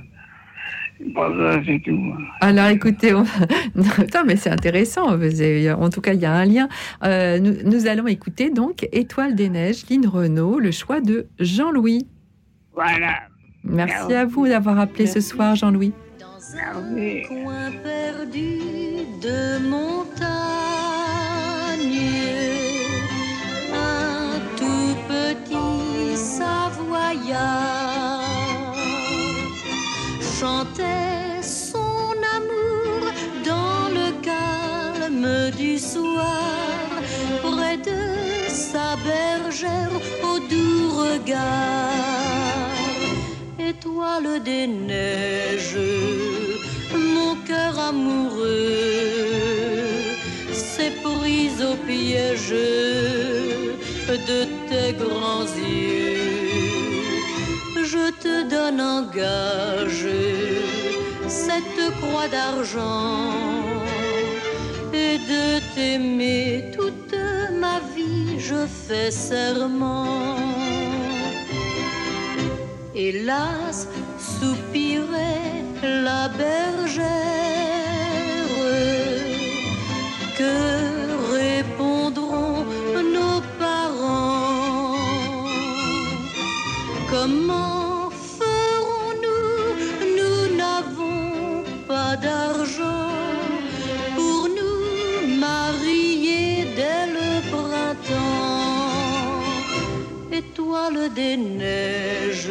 Bon, ça, c'est tout. Alors écoutez, on... non, mais c'est intéressant. avez- En tout cas, il y a un lien. Euh, nous, nous allons écouter donc Étoile des Neiges, Lynn Renault, le choix de Jean-Louis. Voilà. Merci à vous d'avoir appelé ce soir, Jean-Louis. Merci. coin perdu de montagne, Chantait son amour dans le calme du soir, près de sa bergère au doux regard étoile des neiges, mon cœur amoureux s'est pris au piège de tes grands yeux. Donne en gage cette croix d'argent et de t'aimer toute ma vie, je fais serment. Hélas, soupirait la bergère, que Des neiges,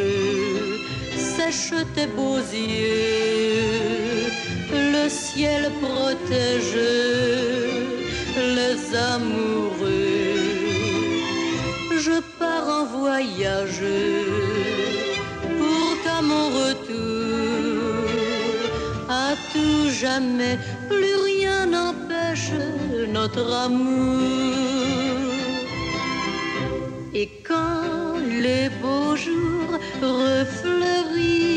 sèche tes beaux yeux, le ciel protège les amoureux. Je pars en voyage pour qu'à mon retour, à tout jamais, plus rien n'empêche notre amour. Et quand les beaux jours refleurirent,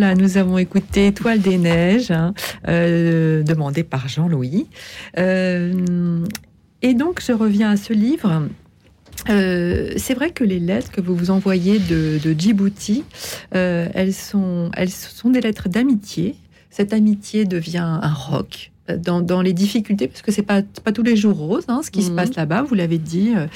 Nous avons écouté Étoile des Neiges, hein, euh, demandé par Jean-Louis. Euh, et donc, je reviens à ce livre. Euh, c'est vrai que les lettres que vous vous envoyez de, Djibouti, elles, sont, elles sont des lettres d'amitié. Cette amitié devient un roc dans, dans les difficultés, parce que c'est pas, pas tous les jours rose, hein, ce qui se Mhm. passe là-bas, vous l'avez dit. euh,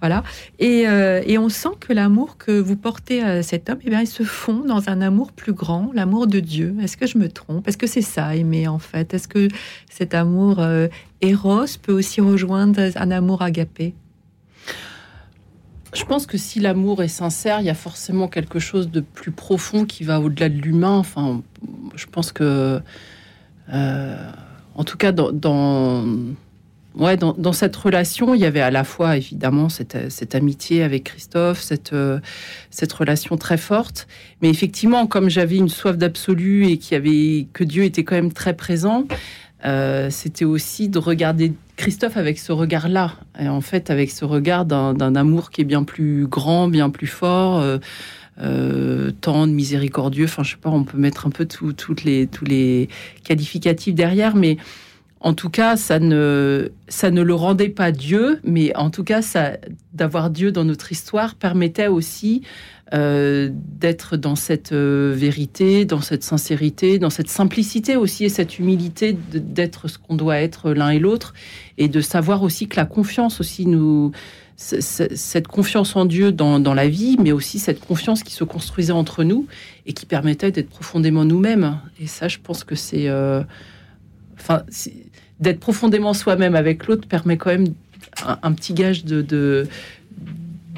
voilà. Et, euh, et on sent que l'amour que vous portez à cet homme, eh bien, il se fond dans un amour plus grand, l'amour de Dieu. Est-ce que je me trompe? Est-ce que c'est ça, aimer, en fait? Est-ce que cet amour euh, éros peut aussi rejoindre un amour agapé? Je pense que si l'amour est sincère, il y a forcément quelque chose de plus profond qui va au-delà de l'humain. Enfin, je pense que, euh, en tout cas, dans, ouais, dans, cette relation, il y avait à la fois évidemment cette, amitié avec Christophe, cette, euh, cette relation très forte. Mais effectivement, comme j'avais une soif d'absolu et que Dieu était quand même très présent, euh, c'était aussi de regarder Christophe avec ce regard-là, et en fait avec ce regard d'un d'un amour qui est bien plus grand, bien plus fort, euh, euh, tendre, miséricordieux. Enfin, je sais pas, on peut mettre un peu tout- les, tous les qualificatifs derrière, mais en tout cas, ça ne, ça ne le rendait pas Dieu, mais en tout cas, ça, d'avoir Dieu dans notre histoire permettait aussi euh, d'être dans cette euh, vérité, dans cette sincérité, dans cette simplicité aussi et cette humilité d'être ce qu'on doit être l'un et l'autre et de savoir aussi que la confiance aussi nous cette confiance en Dieu dans, la vie, mais aussi cette confiance qui se construisait entre nous et qui permettait d'être profondément nous-mêmes. Et ça, je pense que c'est, euh, enfin, d'être profondément soi-même avec l'autre permet quand même un, petit gage de,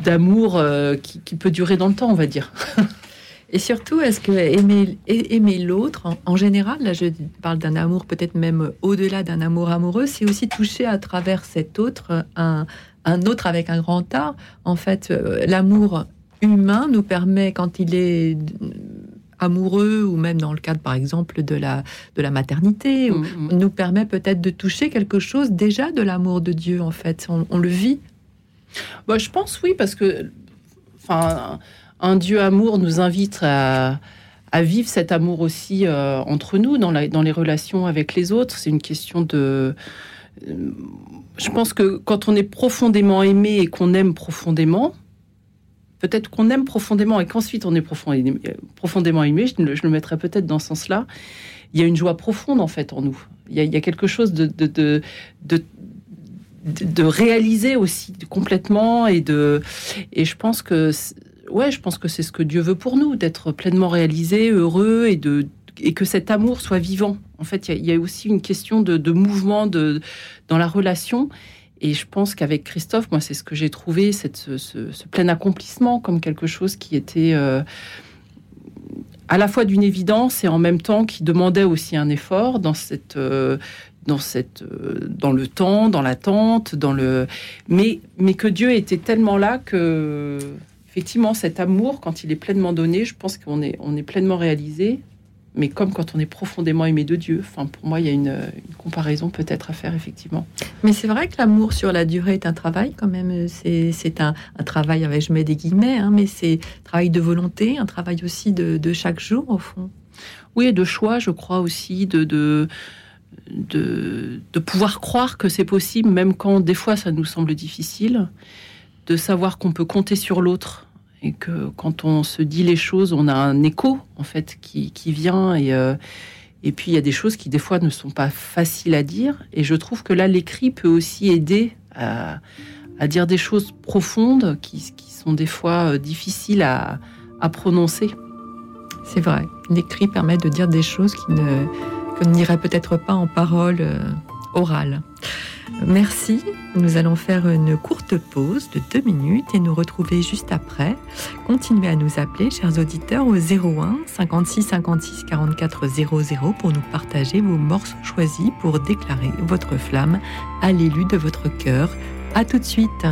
d'amour euh, qui, peut durer dans le temps, on va dire. Et surtout, est-ce que aimer l'autre, en, en général, là je parle d'un amour peut-être même au-delà d'un amour amoureux, c'est aussi toucher à travers cet autre un, un autre avec un grand A. En fait, euh, l'amour humain nous permet, quand il est euh, amoureux, ou même dans le cadre, par exemple, de la, de la maternité, ou- nous permet peut-être de toucher quelque chose déjà de l'amour de Dieu, en fait. On, on le vit. Bah, je pense oui, parce que enfin, un Dieu amour nous invite à, à vivre cet amour aussi euh, entre nous, dans, la, dans les relations avec les autres. C'est une question de... euh, Je pense que quand on est profondément aimé et qu'on aime profondément, peut-être qu'on aime profondément et qu'ensuite on est profondément, profondément aimé, je le, mettrais peut-être dans ce sens-là, il y a une joie profonde en fait en nous. Il y a, quelque chose de, de, de, réaliser aussi complètement et de et je pense que ouais je pense que c'est ce que Dieu veut pour nous d'être pleinement réalisé heureux et de et que cet amour soit vivant. En fait il y a- aussi une question de, mouvement de dans la relation. Et je pense qu'avec Christophe moi c'est ce que j'ai trouvé cette ce, ce- ce plein accomplissement comme quelque chose qui était euh, à la fois d'une évidence et en même temps qui demandait aussi un effort dans cette euh, dans cette euh, dans le temps, dans l'attente, dans le mais mais que Dieu était tellement là que effectivement cet amour quand il est pleinement donné, je pense qu'on est on est pleinement réalisé mais comme quand on est profondément aimé de Dieu. Enfin, pour moi, il y a une, comparaison peut-être à faire, effectivement. Mais c'est vrai que l'amour sur la durée est un travail quand même. C'est un, travail, avec, je mets des guillemets, hein, mais c'est un travail de volonté, un travail aussi de, chaque jour, au fond. Oui, de choix, je crois aussi, de, de, de, de pouvoir croire que c'est possible, même quand des fois ça nous semble difficile, de savoir qu'on peut compter sur l'autre et que quand on se dit les choses, on a un écho en fait qui, qui vient. Et euh, et puis il y a des choses qui des fois ne sont pas faciles à dire. Et je trouve que là l'écrit peut aussi aider à, à, dire des choses profondes qui, qui sont des fois euh, difficiles à, à prononcer. C'est vrai, l'écrit permet de dire des choses qui ne que n'iraient peut-être pas en parole euh, orale. Merci. Nous allons faire une courte pause de deux minutes et nous retrouver juste après. Continuez à nous appeler, chers auditeurs, au 01 56 56 44 00 pour nous partager vos morceaux choisis pour déclarer votre flamme à l'élu de votre cœur. À tout de suite.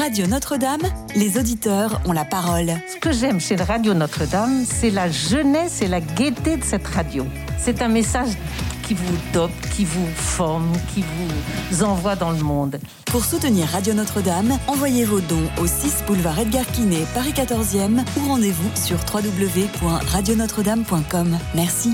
Radio Notre-Dame, les auditeurs ont la parole. Ce que j'aime chez Radio Notre-Dame, c'est la jeunesse et la gaieté de cette radio. C'est un message qui vous dope, qui vous forme, qui vous envoie dans le monde. Pour soutenir Radio Notre-Dame, envoyez vos dons au 6 boulevard Edgar Quinet, Paris 14e ou rendez-vous sur www.radionotre-dame.com. Merci.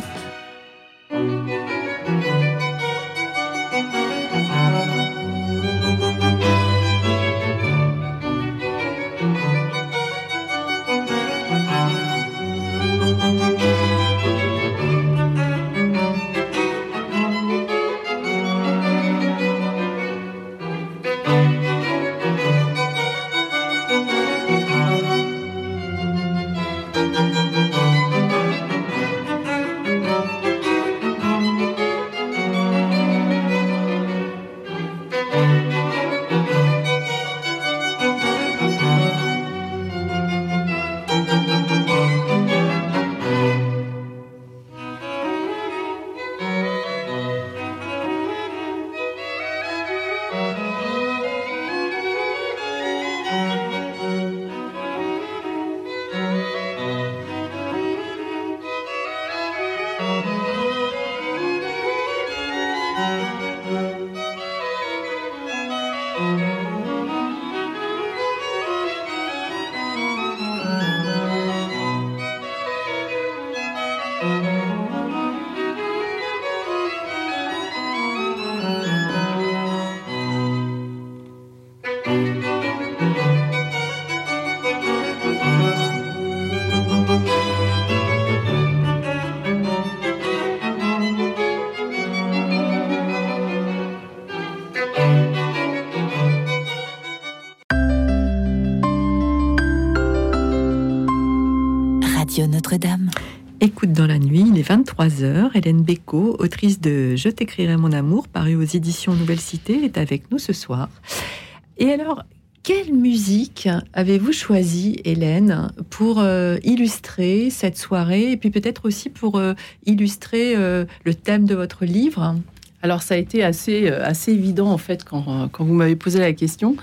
heures. Hélène Becco, autrice de Je t'écrirai mon amour, parue aux éditions Nouvelle Cité, est avec nous ce soir. Et alors, quelle musique avez-vous choisi, Hélène, pour euh, illustrer cette soirée et puis peut-être aussi pour euh, illustrer euh, le thème de votre livre? Alors ça a été assez, assez évident en fait quand, quand vous m'avez posé la question,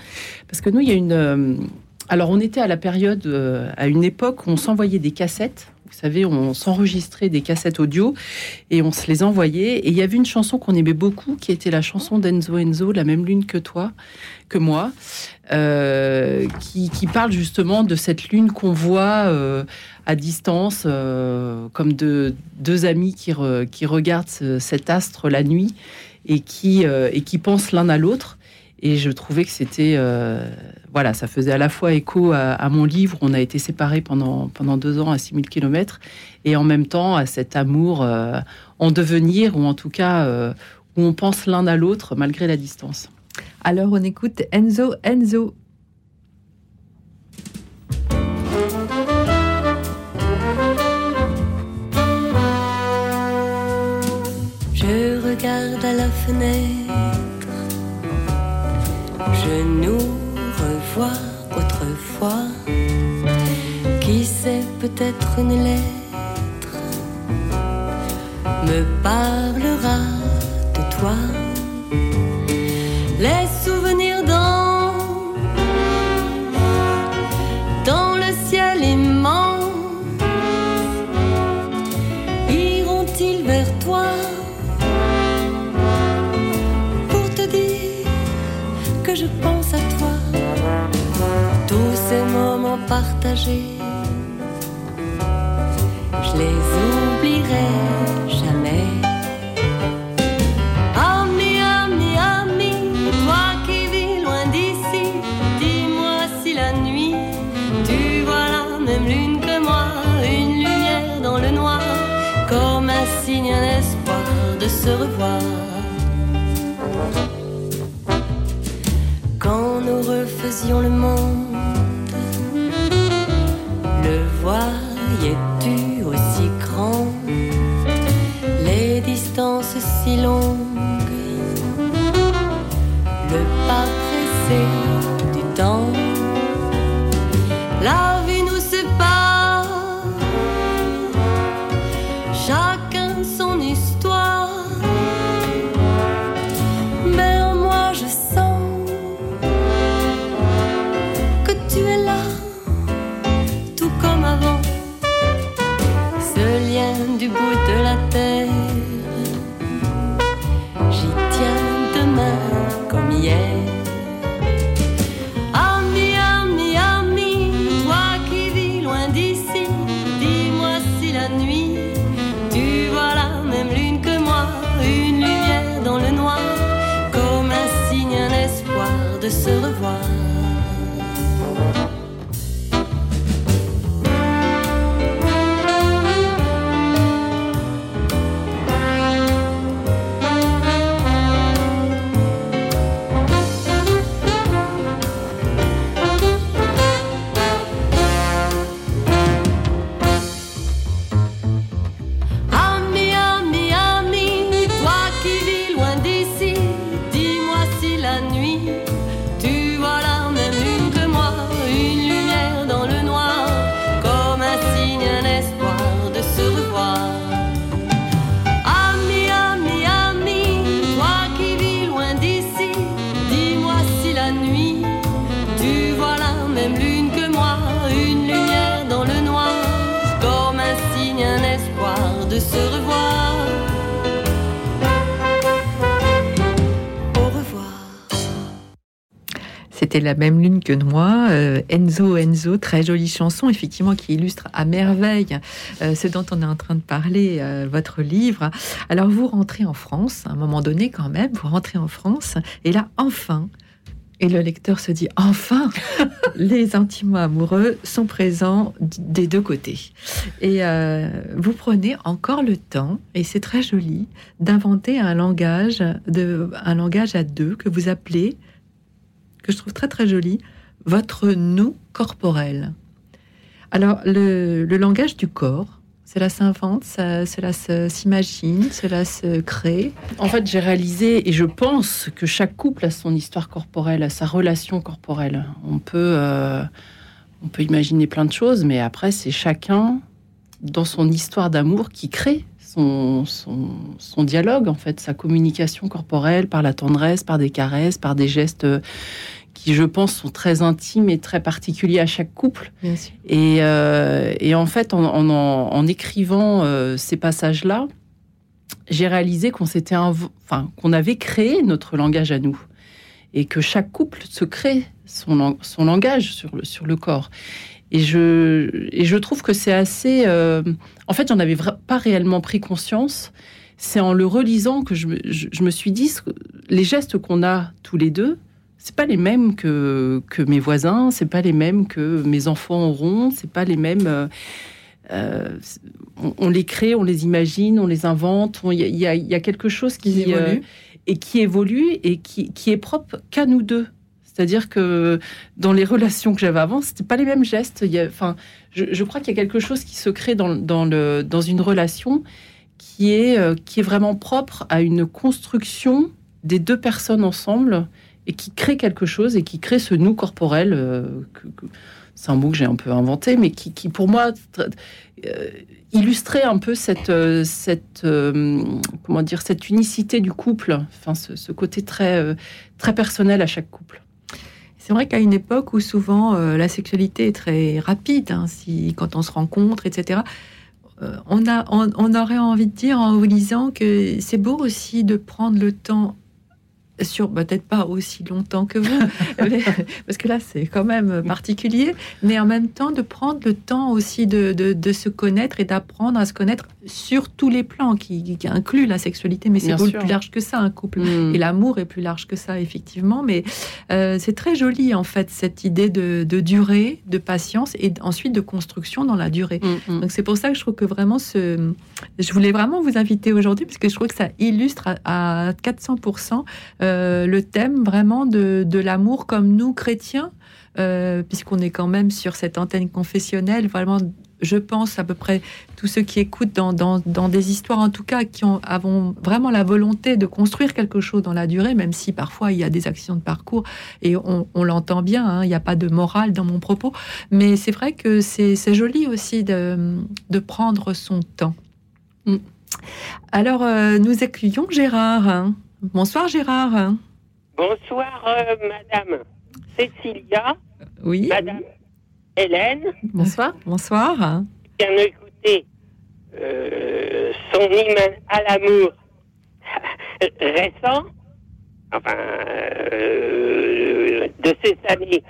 parce que nous, il y a une... alors on était à la période, à une époque où on s'envoyait des cassettes vous savez, on s'enregistrait des cassettes audio et on se les envoyait. Et il y avait une chanson qu'on aimait beaucoup, qui était la chanson d'Enzo Enzo, La même lune que toi, que moi, euh, qui, parle justement de cette lune qu'on voit euh, à distance, euh, comme de, deux amis qui, regardent cet astre la nuit et qui, et qui pensent l'un à l'autre. Et je trouvais que c'était, voilà, ça faisait à la fois écho à, mon livre. On a été séparés pendant, pendant deux ans à 6000 km et en même temps à cet amour euh, en devenir, ou en tout cas euh, où on pense l'un à l'autre malgré la distance. Alors on écoute Enzo Enzo. Je regarde à la fenêtre je nous autrefois. Qui sait, peut-être une lettre me parlera de toi. Je les oublierai jamais. Ami, ami, ami, toi qui vis loin d'ici, dis-moi si la nuit, tu vois la même lune que moi, une lumière dans le noir, comme un signe, un espoir de se revoir. refaisions le monde, la même lune que moi, euh, Enzo Enzo, très jolie chanson, effectivement, qui illustre à merveille euh, ce dont on est en train de parler, euh, votre livre. Alors, vous rentrez en France, à un moment donné quand même, vous rentrez en France, et là, enfin, et le lecteur se dit, enfin, les sentiments amoureux sont présents des deux côtés. Et euh, vous prenez encore le temps, et c'est très joli, d'inventer un langage, de, un langage à deux que vous appelez que je trouve très très joli, votre nous corporel. Alors, le, langage du corps, cela s'invente, cela s'imagine, cela se crée. En fait, j'ai réalisé et je pense que chaque couple a son histoire corporelle, a sa relation corporelle. On peut, euh, on peut imaginer plein de choses, mais après, c'est chacun dans son histoire d'amour qui crée son, son, son dialogue, en fait, sa communication corporelle par la tendresse, par des caresses, par des gestes euh, qui, je pense, sont très intimes et très particuliers à chaque couple. Bien sûr. Et, euh, et en fait, en, en, en- en écrivant euh, ces passages-là, j'ai réalisé qu'on s'était, enfin, qu'on avait créé notre langage à nous, et que chaque couple se crée son, son langage sur le, sur le corps. Et je, et je trouve que c'est assez. euh, en fait, j'en avais pas réellement pris conscience. C'est en le relisant que je, me- je, je me suis dit les gestes qu'on a tous les deux, c'est pas les mêmes que, que mes voisins, c'est pas les mêmes que mes enfants auront, c'est pas les mêmes. euh, euh, on, on les crée, on les imagine, on les invente. Il y, a- y y quelque chose qui, Qui évolue. euh, et qui évolue et qui, qui est propre qu'à nous deux. C'est-à-dire que dans les relations que j'avais avant, c'était pas les mêmes gestes. Enfin, je, crois qu'il y a quelque chose qui se crée dans, dans, une relation qui est, euh, qui est vraiment propre à une construction des deux personnes ensemble et qui crée quelque chose et qui crée ce nous corporel. euh, c'est un mot que j'ai un peu inventé, mais qui, pour moi euh, illustrait un peu cette, cette comment dire cette unicité du couple, enfin ce, ce côté très très personnel à chaque couple. C'est vrai qu'à une époque où souvent euh, la sexualité est très rapide, hein, si, quand on se rencontre, etc., euh, on, a, on, on aurait envie de dire en vous lisant que c'est beau aussi de prendre le temps sur bah, peut-être pas aussi longtemps que vous, mais- parce que là c'est quand même particulier, mais en même temps de prendre le temps aussi de, de, de se connaître et d'apprendre à se connaître sur tous les plans qui, qui inclut la sexualité, mais c'est plus large que ça un couple. Mm. Et l'amour est plus large que ça effectivement, mais euh, c'est très joli en fait cette idée de, de durée, de patience et ensuite de construction dans la durée. Mm, Donc c'est pour ça que je trouve que vraiment ce, je voulais vraiment vous inviter aujourd'hui parce que je trouve que ça illustre à, à 400% euh, le thème vraiment de, de l'amour comme nous chrétiens, euh, puisqu'on est quand même sur cette antenne confessionnelle, vraiment. Je pense à peu près tous ceux qui écoutent dans, dans, dans des histoires, en tout cas, qui ont, avons vraiment la volonté de construire quelque chose dans la durée, même si parfois il y a des actions de parcours et on, on l'entend bien, hein, il n'y a pas de morale dans mon propos, mais c'est vrai que c'est c'est joli aussi de, de prendre son temps. Mm. Alors, euh, nous accueillons Gérard. hein. Bonsoir Gérard. Bonsoir, euh, Madame Cécilia. Oui. Madame Hélène. Bonsoir. Bonsoir. Qui vient d'écouter euh, son hymne à l'amour récent, enfin, euh, de ces années,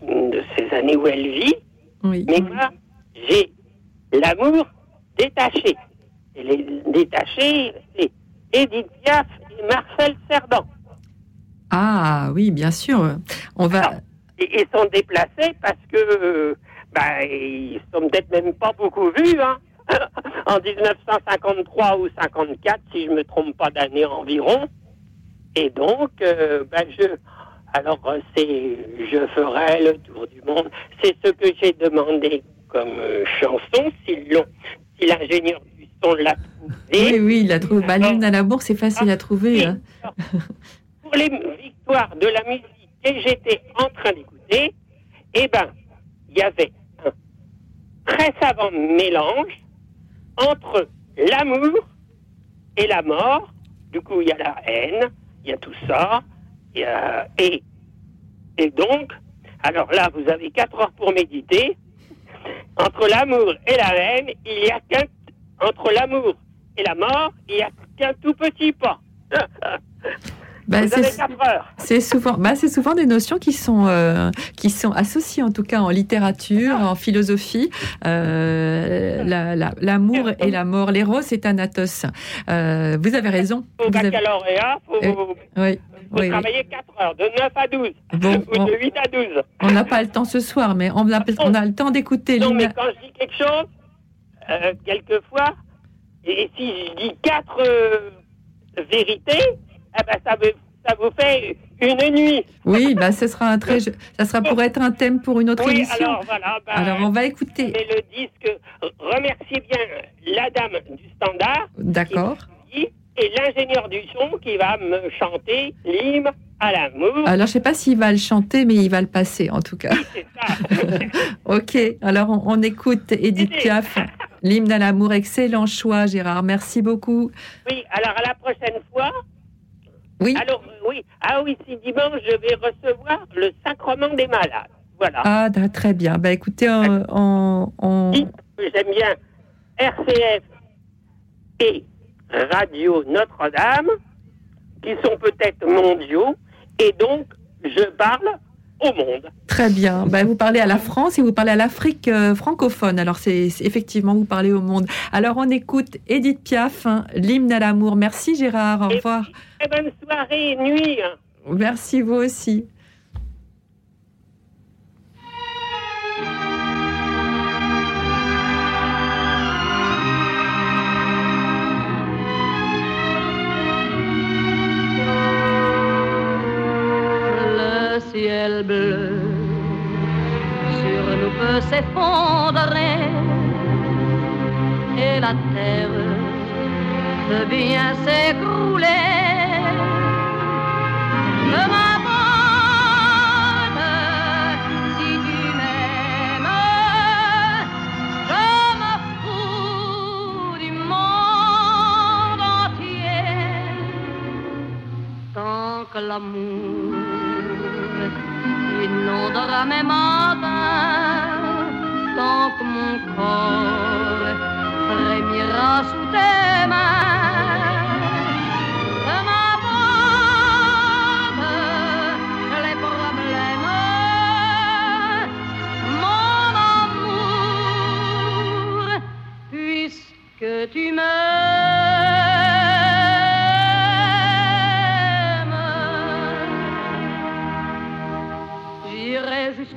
de ces années où elle vit. Oui. Mais moi, j'ai l'amour détaché. Et les détachés, c'est Edith Piaf et Marcel Cerdan. Ah oui, bien sûr. On va. Et ils sont déplacés parce que, euh, bah, ils sont peut-être même pas beaucoup vus, hein. en 1953 ou 54, si je me trompe pas d'année environ. Et donc, euh, bah, je, alors euh, c'est, je ferai le tour du monde. C'est ce que j'ai demandé comme euh, chanson. Si, l'on- si l'ingénieur du son l'a trouvé. Oui, oui, il a trouvé. Bah, l'hymne à l'amour, c'est facile à trouver. hein. pour les victoires de la musique que j'étais en train d'écouter, eh ben, il y avait un très savant mélange entre l'amour et la mort. Du coup, il y a la haine, il y a tout ça, a- et, et donc, alors là, vous avez quatre heures pour méditer. Entre l'amour et la haine, il y a qu'un, entre l'amour et la mort, il y a qu'un tout petit pas. Bah, c'est- avez souvent, bah, c'est souvent des notions qui sont, euh, qui sont associées, en tout cas en littérature, en philosophie. Euh, la- la- L'amour et la mort, l'éros et Thanatos. Euh, vous avez raison. Au avez- baccalauréat, il faut, Oui, oui. travailler 4 heures, de 9 à 12, Bon, ou on- de 8 à 12. On n'a pas le temps ce soir, mais on a, on a le temps d'écouter Non, mais quand je dis quelque chose, euh, quelquefois, et si je dis quatre euh, vérités, eh ben, ça, veut- ça vous fait une nuit. Oui, bah, ce sera un très, ça sera pour être un thème pour une autre Oui, émission. alors voilà. bah, Alors, on va écouter. Et le disque, remerciez bien la dame du standard. D'accord. qui- Et l'ingénieur du son qui va me chanter l'hymne à l'amour. Alors, je sais pas s'il va le chanter, mais il va le passer, en tout cas. ok, alors on, on écoute Edith Piaf, l'hymne à l'amour. Excellent choix, Gérard. Merci beaucoup. Oui, alors à la prochaine fois. Oui. Alors, euh, oui. Ah oui, si dimanche, je vais recevoir le sacrement des malades. Voilà. Ah, da- très bien. Bah, écoutez, on, on- on- J'aime bien RCF et Radio Notre-Dame, qui sont peut-être mondiaux, et donc je parle au monde. très bien. Bah, vous parlez à la France et vous parlez à l'Afrique euh, francophone. Alors, c'est effectivement, vous parlez au monde. Alors, on écoute Edith Piaf, hein, l'hymne à l'amour. Merci, Gérard. Au revoir. Très bonne soirée et nuit. Merci, vous aussi. Sur nous peut s'effondrer et la terre peut bien s'écrouler. Ne si tu m'aimes, je me fous du monde entier tant que l'amour inondera mes matins, tant que mon corps frémira sous tes mains.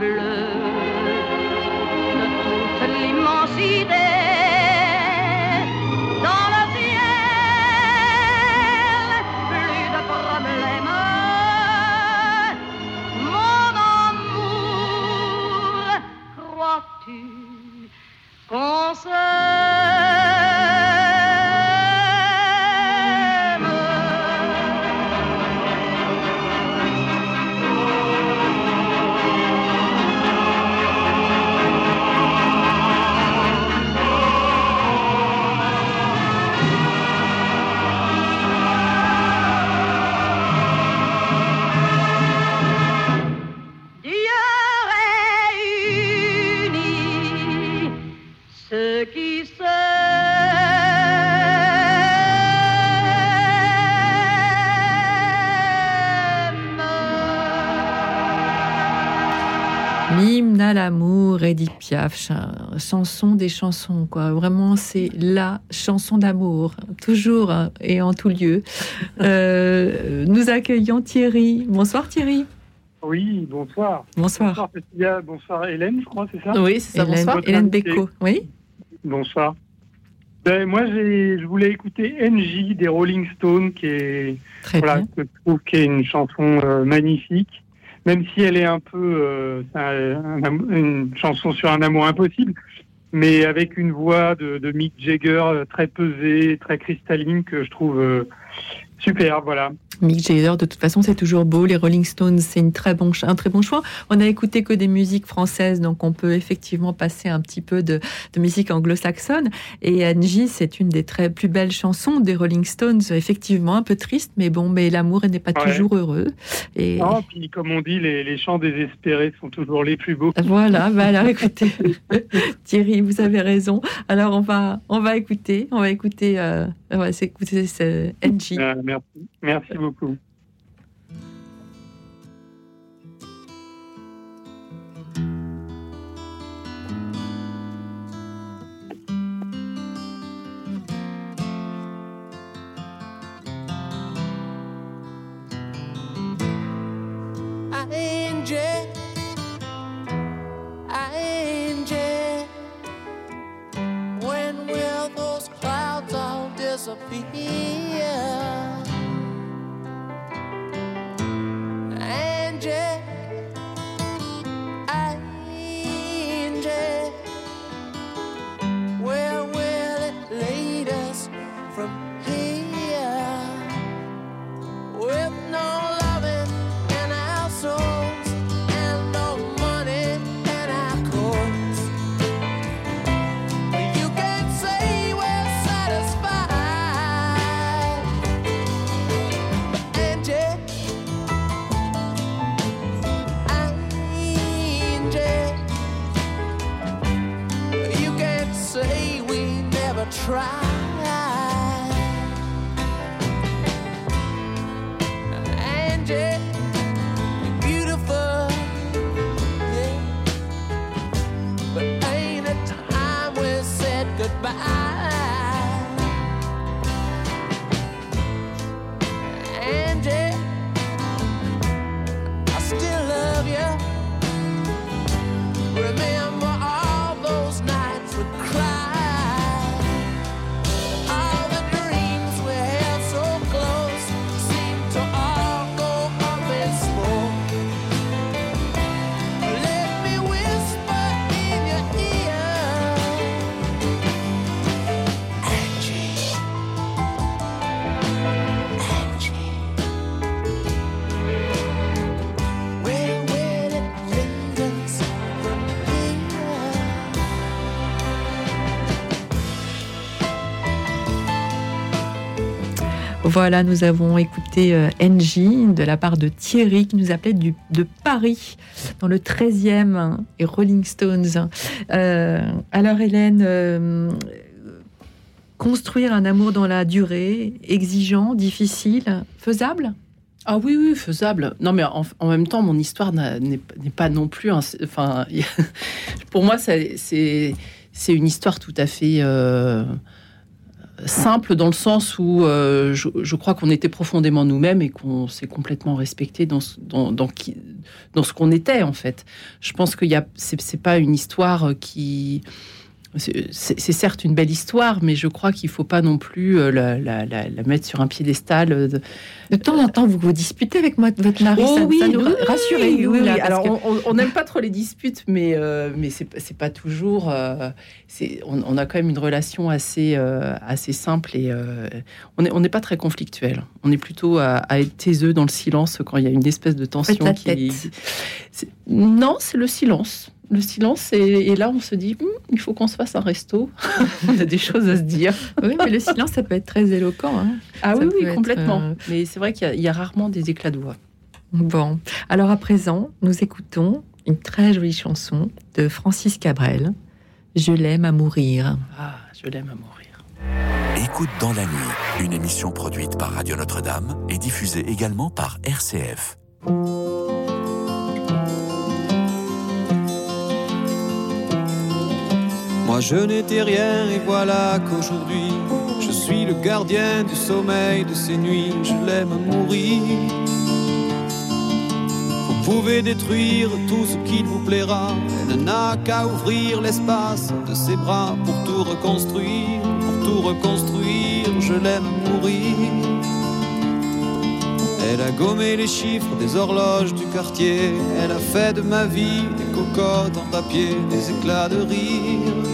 Dans l'amour, Edith Piaf, cha- chanson des chansons, quoi. Vraiment, c'est la chanson d'amour, toujours hein, et en tout lieu. Euh, nous accueillons Thierry. Bonsoir Thierry. Oui, bonsoir. Bonsoir. Bonsoir Cécilia, bonsoir Hélène, je crois, c'est ça? Oui, c'est ça. Bonsoir. Hélène Bécaud, oui. Bonsoir. Ben, moi, j'ai- je voulais écouter NJ des Rolling Stones, qui est, voilà, que je trouve qui est une chanson euh, magnifique, même si elle est un peu euh, une chanson sur un amour impossible. mais avec une voix de, de Mick Jagger euh, très pesée, très cristalline que je trouve euh, super. Voilà. Mick Jagger, de toute façon, c'est toujours beau. Les Rolling Stones, c'est une très bon, un très bon choix. On a écouté que des musiques françaises, donc on peut effectivement passer un petit peu de, musique anglo-saxonne. Et Angie, c'est une des très plus belles chansons des Rolling Stones. Effectivement, un peu triste, mais bon, mais l'amour n'est pas toujours heureux. Et... Non, puis comme on dit, les, chants désespérés sont toujours les plus beaux. Voilà, alors écoutez, Thierry, vous avez raison. Alors on va, on va écouter, on va écouter, euh, on va écouter Angie. Euh, merci, merci beaucoup. When will those clouds all disappear? try Voilà, nous avons écouté euh, NG de la part de Thierry qui nous appelait du, de Paris dans le 13e et Rolling Stones. Euh, alors Hélène, euh, construire un amour dans la durée, exigeant, difficile, faisable? Ah oui, oui, faisable. Non, mais en, même temps, mon histoire n'est pas non plus. enfin, pour moi, c'est une histoire tout à fait simple dans le sens où euh, je, crois qu'on était profondément nous-mêmes et qu'on s'est complètement respecté dans, dans, dans, dans ce qu'on était en fait. Je pense que c'est pas une histoire qui c'est certes une belle histoire, mais je crois qu'il ne faut pas non plus euh, la, mettre sur un piédestal. Euh, de... temps en temps, vous vous disputez avec moi, votre mari, oh, ça, oui, nous rassurez oui, Alors, on n'aime pas trop les disputes, mais, euh, mais c'est pas toujours. on, a quand même une relation assez, assez simple et on n'est on pas très conflictuel. On est plutôt à, être taiseux dans le silence quand il y a une espèce de tension qui. Non, c'est le silence le silence et, là on se dit hum, il faut qu'on se fasse un resto. On a des choses à se dire. Oui mais le silence ça peut être très éloquent hein. ah oui oui complètement. euh, mais c'est vrai qu'il y, a rarement des éclats de voix. Bon alors à présent nous écoutons une très jolie chanson de Francis Cabrel je l'aime à mourir. Ah je l'aime à mourir. Écoute dans la nuit, une émission produite par Radio Notre-Dame et diffusée également par RCF. Moi je n'étais rien et voilà qu'aujourd'hui je suis le gardien du sommeil de ces nuits, je l'aime mourir. Vous pouvez détruire tout ce qu'il vous plaira, elle n'a qu'à ouvrir l'espace de ses bras pour tout reconstruire, pour tout reconstruire, je l'aime mourir. Elle a gommé les chiffres des horloges du quartier, elle a fait de ma vie des cocottes en papier, des éclats de rire.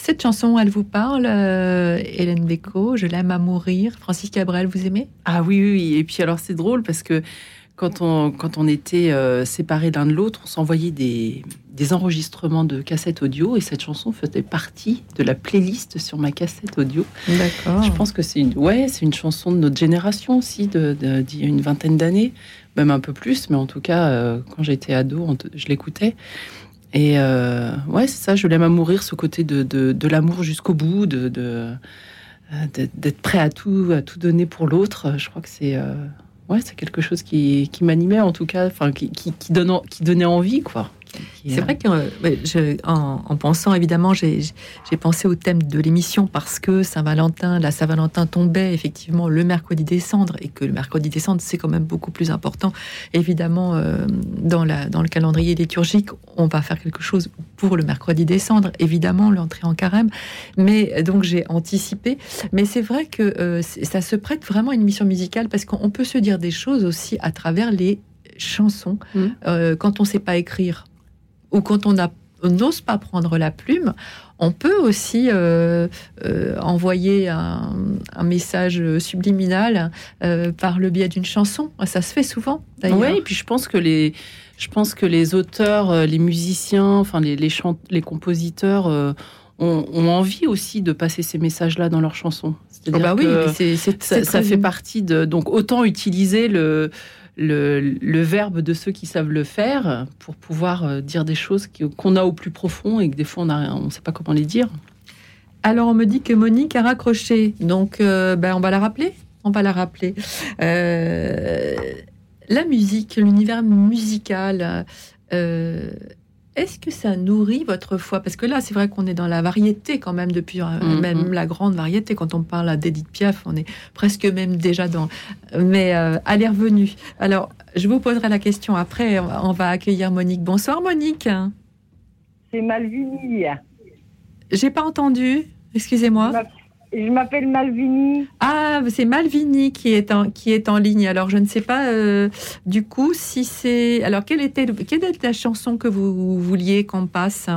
cette chanson, elle vous parle, euh, Hélène Béco, Je l'aime à mourir. Francis Cabrel, vous aimez? Ah oui, oui, oui. Et puis alors c'est drôle parce que quand on, quand on était euh, séparés l'un de l'autre, on s'envoyait des, des enregistrements de cassettes audio et cette chanson faisait partie de la playlist sur ma cassette audio. D'accord. Je pense que c'est une, ouais, c'est une chanson de notre génération aussi, de, de- d'il y a une vingtaine d'années, même un peu plus, mais en tout cas, euh, quand j'étais ado, on- je l'écoutais. Et euh, ouais, c'est ça, je l'aime à mourir, ce côté de, de, de l'amour jusqu'au bout, de, de, euh, d'être- d'être prêt à tout, à tout donner pour l'autre. Je crois que c'est euh, ouais, c'est quelque chose qui, qui m'animait en tout cas, enfin qui, qui, qui, donne qui donnait envie, quoi. C'est vrai que euh, en, en pensant, évidemment, j'ai pensé au thème de l'émission parce que Saint-Valentin, la Saint-Valentin tombait effectivement le mercredi des cendres et que le mercredi des cendres, c'est quand même beaucoup plus important. Évidemment, euh, dans, la, dans le calendrier liturgique, on va faire quelque chose pour le mercredi des cendres, évidemment, l'entrée en carême. Mais euh, donc, j'ai anticipé. Mais c'est vrai que euh, ça se prête vraiment à une émission musicale parce qu'on peut se dire des choses aussi à travers les chansons Euh, quand on ne sait pas écrire ou quand on a- n'ose pas prendre la plume, on peut aussi euh, euh, envoyer un, un message subliminal euh, par le biais d'une chanson. Ça se fait souvent, d'ailleurs. Ouais, et puis je pense que les, je pense que les auteurs, les musiciens, enfin les, les, les compositeurs ont, ont envie aussi de passer ces messages-là dans leurs chansons. C'est-à-dire Oh bah oui, que ça, fait partie de. Donc autant utiliser le, le, verbe de ceux qui savent le faire pour pouvoir euh, dire des choses qu'on a au plus profond et que des fois on ne sait pas comment les dire. Alors, on me dit que Monique a raccroché. Donc, euh, ben, on va la rappeler? On va la rappeler. Euh, la musique, l'univers musical, est-ce que ça nourrit votre foi? Parce que là, c'est vrai qu'on est dans la variété quand même, depuis euh, Mhm. même la grande variété. Quand on parle d'Edith Piaf, on est presque même déjà dans. Mais euh, elle est revenue. Alors, je vous poserai la question après. On va- on va accueillir Monique. Bonsoir, Monique. C'est Malvini. J'ai pas entendu. Excusez-moi. Je m'appelle Malvini. Ah, c'est Malvini qui est en, qui est en ligne. Alors, je ne sais pas euh, du coup si c'est. Alors, quelle était, quelle était la chanson que vous vouliez qu'on passe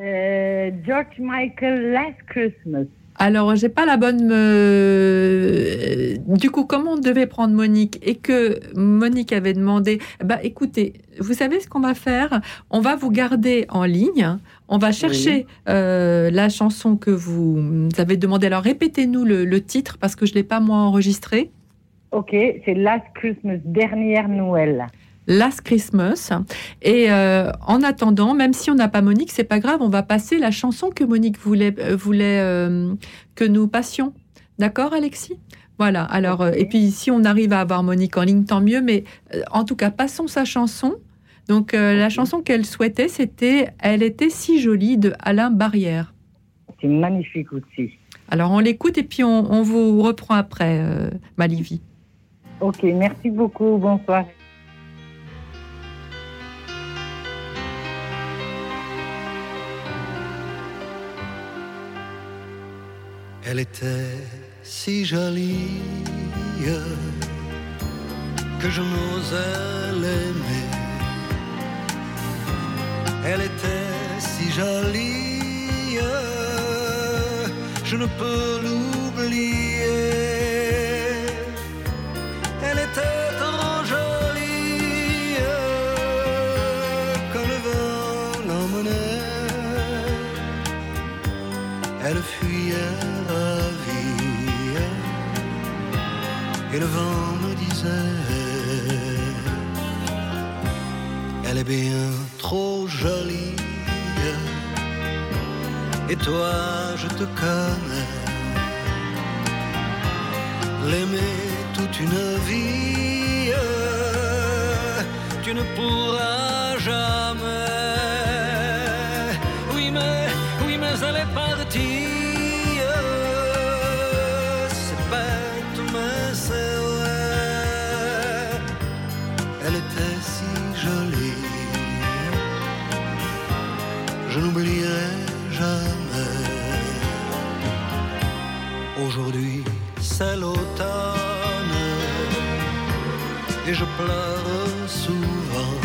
Euh, George Michael Last Christmas. Alors, j'ai pas la bonne. euh, Du coup, comme on devait prendre Monique et que Monique avait demandé, bah écoutez, vous savez ce qu'on va faire? On va vous garder en ligne. On va chercher euh, la chanson que vous avez demandé. Alors, répétez-nous le, le titre parce que je l'ai pas moi enregistré. Ok, c'est Last Christmas, dernière Noël. Last Christmas. Et euh, en attendant, même si on n'a pas Monique, c'est pas grave, on va passer la chanson que Monique voulait, euh, voulait euh, que nous passions. D'accord, Alexis? Voilà. Alors, et puis si on arrive à avoir Monique en ligne, tant mieux. Mais en tout cas, passons sa chanson. Donc, la chanson qu'elle souhaitait, c'était Elle était si jolie de Alain Barrière. C'est magnifique aussi. Alors, on l'écoute et puis on, on, vous reprend après, Malivie. Ok, merci beaucoup. Bonsoir. Elle était si jolie que je n'osais l'aimer. Elle était si jolie, je ne peux l'oublier. Elle était trop jolie que le vent l'emmenait. Elle fuyait et le vent me disait Elle est bien trop jolie. Et toi je te connais. L'aimer toute une vie tu ne pourras jamais. Oui mais oui mais elle est partie et je pleure souvent.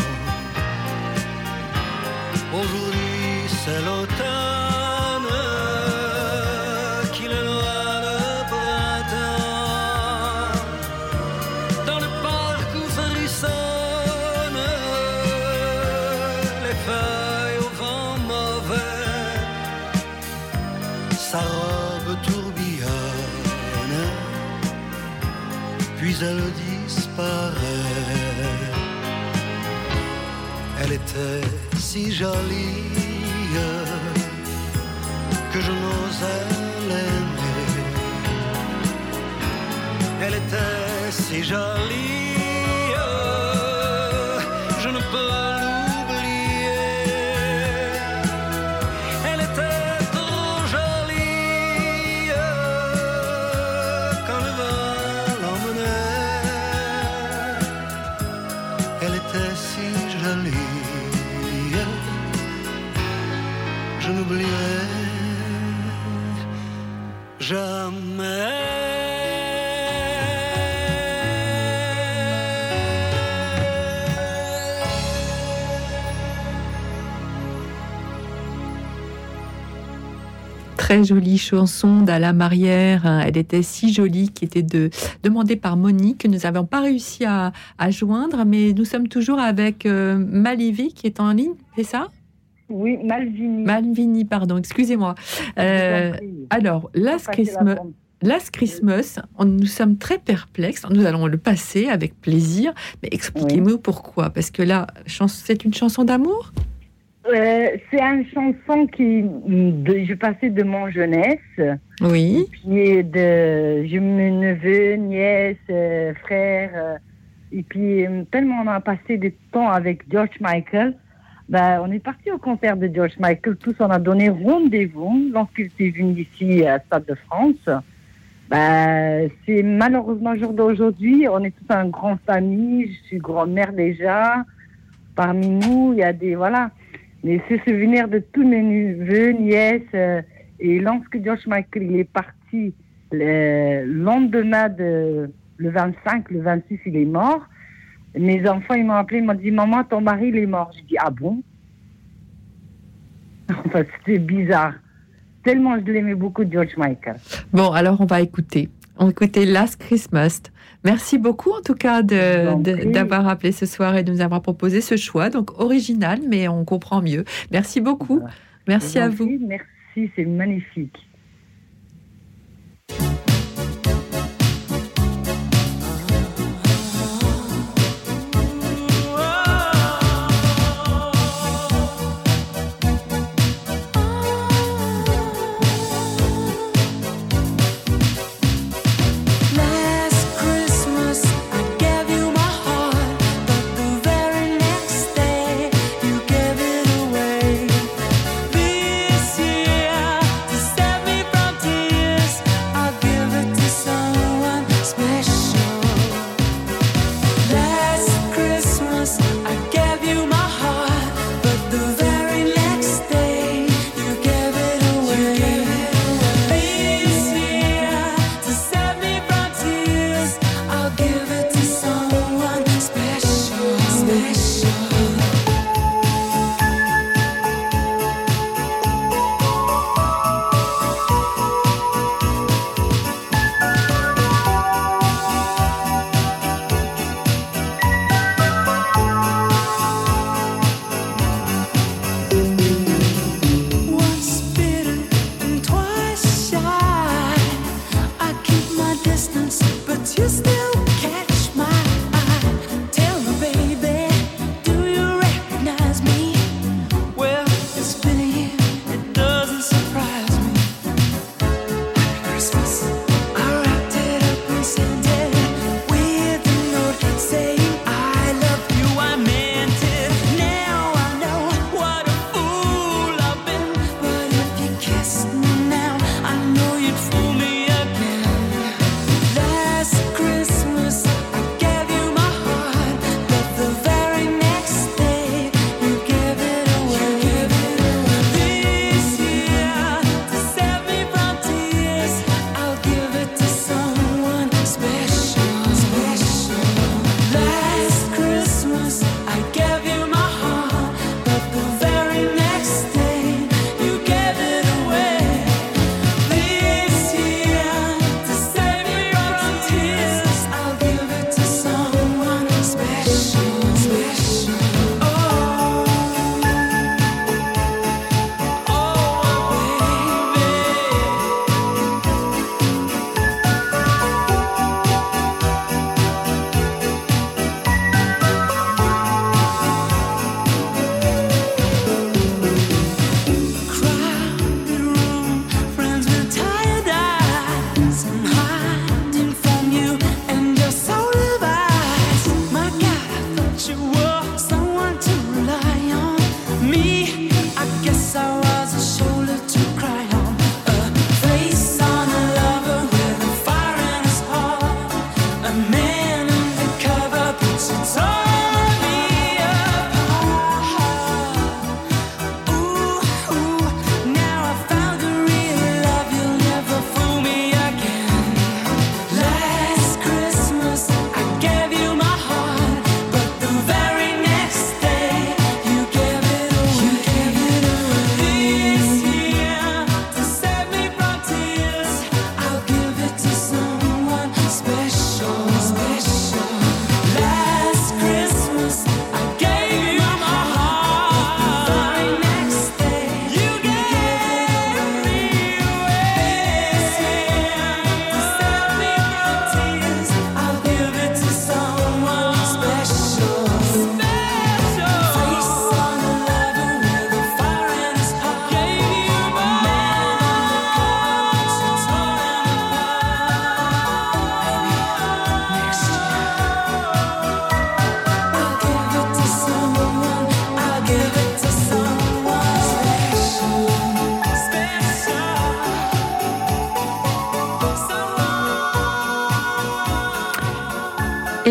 Aujourd'hui, c'est l'automne qui le loin le. Dans le parc où frissonnent les feuilles au vent mauvais, sa robe tourbillonne, puis elle disparaît. Était si jolie que je n'osais l'aimer. Elle était si jolie, je ne peux Très jolie chanson d'Alain Marière. Elle était si jolie, qui était de, demandée par Monique, que nous n'avons pas réussi à, à, joindre, mais nous sommes toujours avec euh, qui est en ligne, c'est ça? Oui, Malvini. Malvini, pardon, excusez-moi. Euh, alors, Last Christmas. Last Christmas, on, nous sommes très perplexes. Nous allons le passer avec plaisir, mais expliquez-moi pourquoi? Parce que là, c'est une chanson d'amour? Euh, c'est une chanson qui de, je passais de mon jeunesse. Oui. Et puis de je mes neveux, nièces, euh, frères. Euh, et puis tellement on a passé du temps avec George Michael. Ben, on est parti au concert de George Michael. Tous on a donné rendez-vous lorsqu'il était venu ici à Stade de France. Ben, c'est malheureusement jour d'aujourd'hui. On est tous en grande famille. Je suis grand-mère déjà. Parmi nous, il y a des voilà. Mais ce souvenir de tous mes neveux, nièces, euh, et lorsque George Michael est parti le lendemain de le 25, le 26, il est mort. Mes enfants, ils m'ont appelé, ils m'ont dit Maman, ton mari, il est mort. Je dis Ah bon? Enfin, c'était bizarre. Tellement je l'aimais beaucoup, George Michael. Bon, alors on va écouter. On écouter Last Christmas. Merci beaucoup en tout cas d'avoir appelé ce soir et de nous avoir proposé ce choix, donc original, mais on comprend mieux. Merci beaucoup. Merci à vous. Merci, c'est magnifique.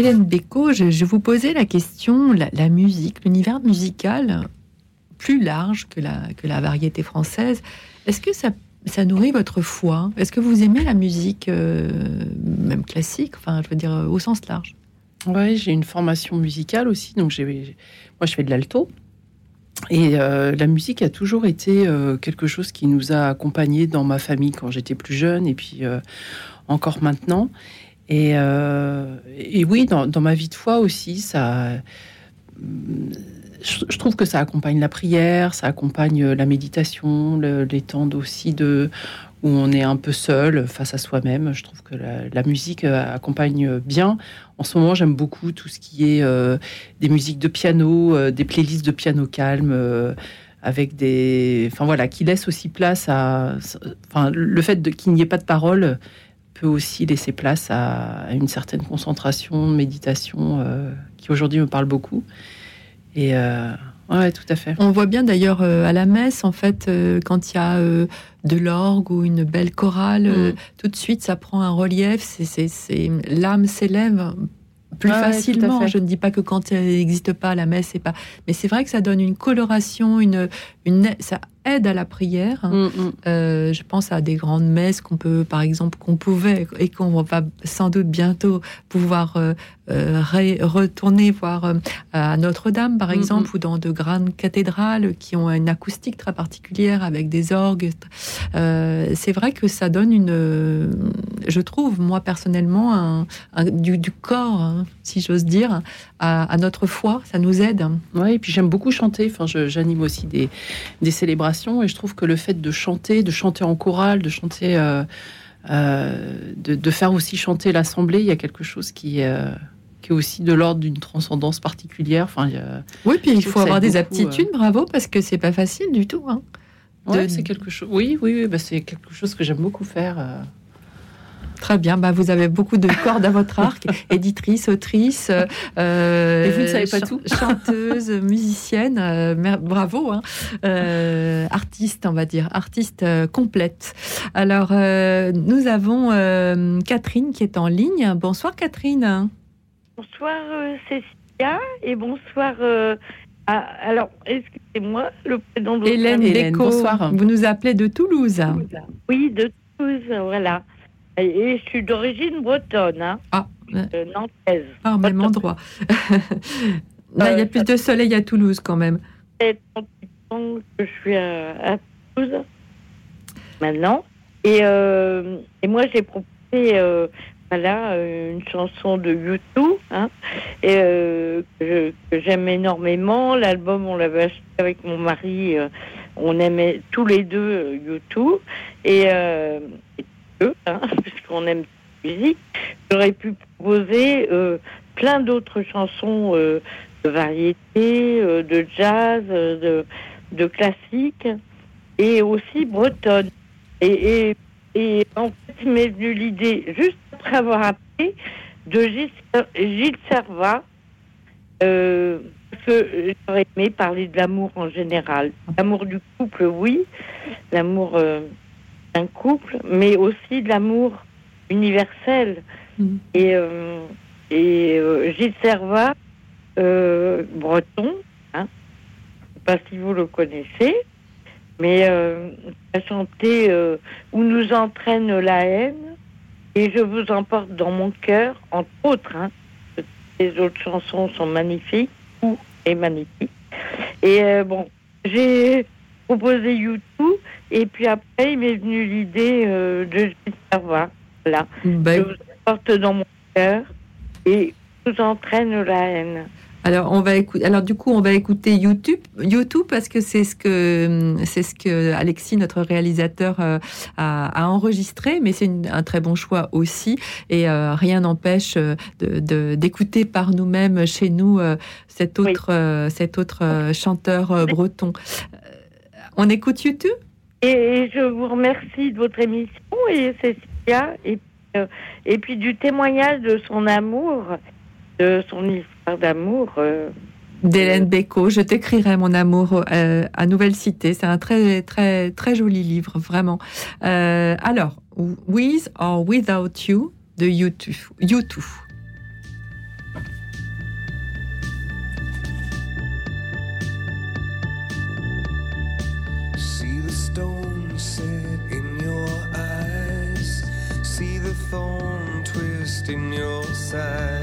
Hélène Bécaud, je, vous posais la question, la, musique, l'univers musical plus large que la, variété française, est-ce que ça, nourrit votre foi? Est-ce que vous aimez la musique, euh, même classique, enfin, je veux dire, au sens large? Oui, j'ai une formation musicale aussi, donc j'ai, moi je fais de l'alto. Et euh, la musique a toujours été euh, quelque chose qui nous a accompagnés dans ma famille quand j'étais plus jeune et puis encore maintenant. Et, et oui, dans, ma vie de foi aussi, ça, je, trouve que ça accompagne la prière, ça accompagne la méditation, les temps aussi de où on est un peu seul face à soi-même. Je trouve que la, musique euh, accompagne bien. En ce moment, j'aime beaucoup tout ce qui est euh, des musiques de piano, euh, des playlists de piano calme. avec des, enfin voilà, qui laisse aussi place à, enfin le fait qu'il n'y ait pas de parole peut aussi laisser place à, une certaine concentration, méditation, qui aujourd'hui me parle beaucoup. Et euh, ouais, tout à fait. On voit bien d'ailleurs euh, à la messe, en fait, euh, quand il y a de l'orgue ou une belle chorale, mm. tout de suite ça prend un relief. C'est l'âme s'élève plus facilement. Je ne dis pas que quand elle n'existe pas, la messe, c'est pas. Mais c'est vrai que ça donne une coloration, une, une, ça aide à la prière. Mm, mm. je pense à des grandes messes qu'on peut, par exemple, qu'on pouvait et qu'on va sans doute bientôt pouvoir euh, retourner voir euh, à Notre-Dame, par exemple, ou dans de grandes cathédrales qui ont une acoustique très particulière avec des orgues. Euh, c'est vrai que ça donne une, je trouve, moi personnellement, un, du, corps, hein, si j'ose dire, à, notre foi. Ça nous aide. Oui, et puis j'aime beaucoup chanter. Enfin, j'anime aussi des, des, célébrations et je trouve que le fait de chanter, de chanter en chorale, de chanter. de, de, faire aussi chanter l'assemblée, il y a quelque chose qui, qui est aussi de l'ordre d'une transcendance particulière. Enfin, oui, puis il faut avoir des aptitudes, euh, bravo, parce que c'est pas facile du tout. Hein, c'est quelque chose. Oui, oui, oui bah, c'est quelque chose que j'aime beaucoup faire. Euh. Très bien, bah, vous avez beaucoup de cordes à votre arc, éditrice, autrice, euh, Et vous ne savez pas tout chanteuse, musicienne, bravo, hein. artiste, on va dire, artiste complète. Alors, nous avons Catherine qui est en ligne. Bonsoir Catherine. Bonsoir euh, Cécilia et bonsoir. Euh, alors, excusez-moi, le prénom de Hélène, Hélène bonsoir. Vous nous appelez de Toulouse. Oui, de Toulouse, voilà. Et, je suis d'origine bretonne, hein, ah. Euh, nantaise. Ah, même endroit. Là, il y a plus de soleil à Toulouse quand même. Ça que je suis à, Toulouse maintenant. Et, et moi, j'ai proposé voilà, euh, une chanson de YouTube hein, et, euh, que, j'aime énormément. L'album, on l'avait acheté avec mon mari. Euh, on aimait tous les deux YouTube et, euh, hein, puisqu'on aime la musique. J'aurais pu proposer plein d'autres chansons de variété, de jazz, de, classique et aussi bretonne. Et, et, et en fait, il m'est venu l'idée juste après avoir appris de Gilles, Servat, euh, parce que j'aurais aimé parler de l'amour en général. L'amour du couple, oui, l'amour euh, d'un couple, mais aussi de l'amour universel. Mm. Et, euh, et euh, Gilles Servat, breton, hein, je ne sais pas si vous le connaissez, mais a chanté Où nous entraîne la haine et je vous emporte dans mon cœur, entre autres. Hein, les autres chansons sont magnifiques, ou est magnifique. Et euh, bon, j'ai proposé YouTube, et puis après, il m'est venu l'idée euh, de Gilles Servat. Là, ben je vous emporte dans mon cœur et vous entraîne la haine. Alors on va écouter. Alors du coup, on va écouter YouTube, YouTube parce que c'est ce que c'est ce que Alexis, notre réalisateur, euh, a, enregistré. Mais c'est un très bon choix aussi. Et euh, rien n'empêche euh, de d'écouter par nous-mêmes chez nous cet autre cet autre chanteur breton. On écoute YouTube? Et je vous remercie de votre émission et Cécilia et et puis du témoignage de son amour, de son histoire d'amour. Euh, D'Hélène euh, Becco, je t'écrirai mon amour euh, à Nouvelle Cité. C'est un très très très joli livre, vraiment. Euh, alors, With or Without You de YouTube. YouTube. See the stone set in your eyes. See the thorn twist in your side.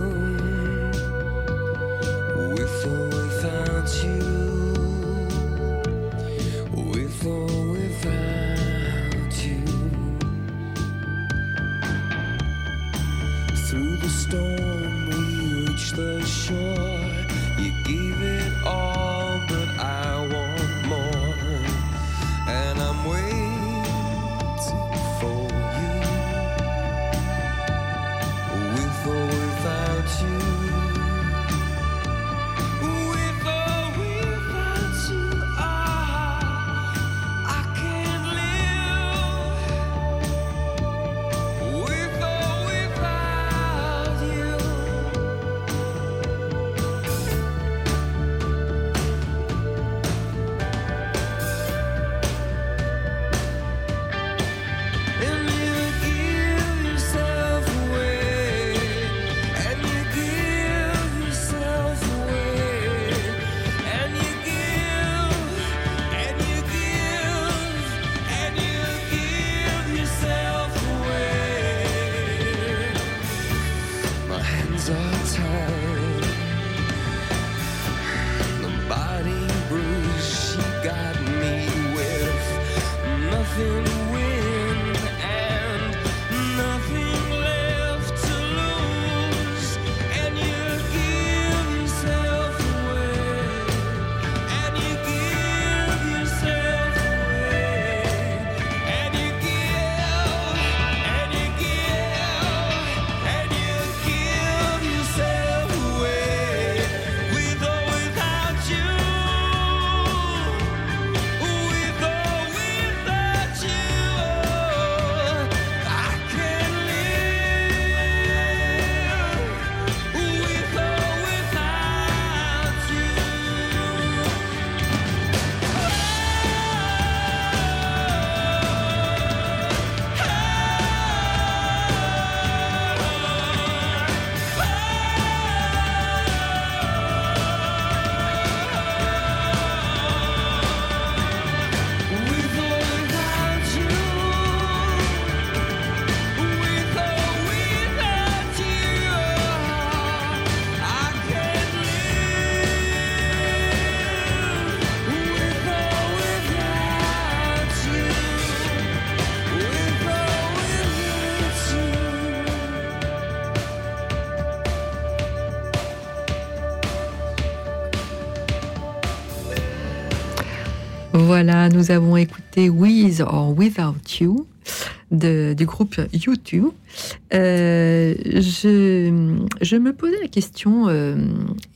Voilà, nous avons écouté With or Without You du groupe U2. Euh, je, me posais la question, euh,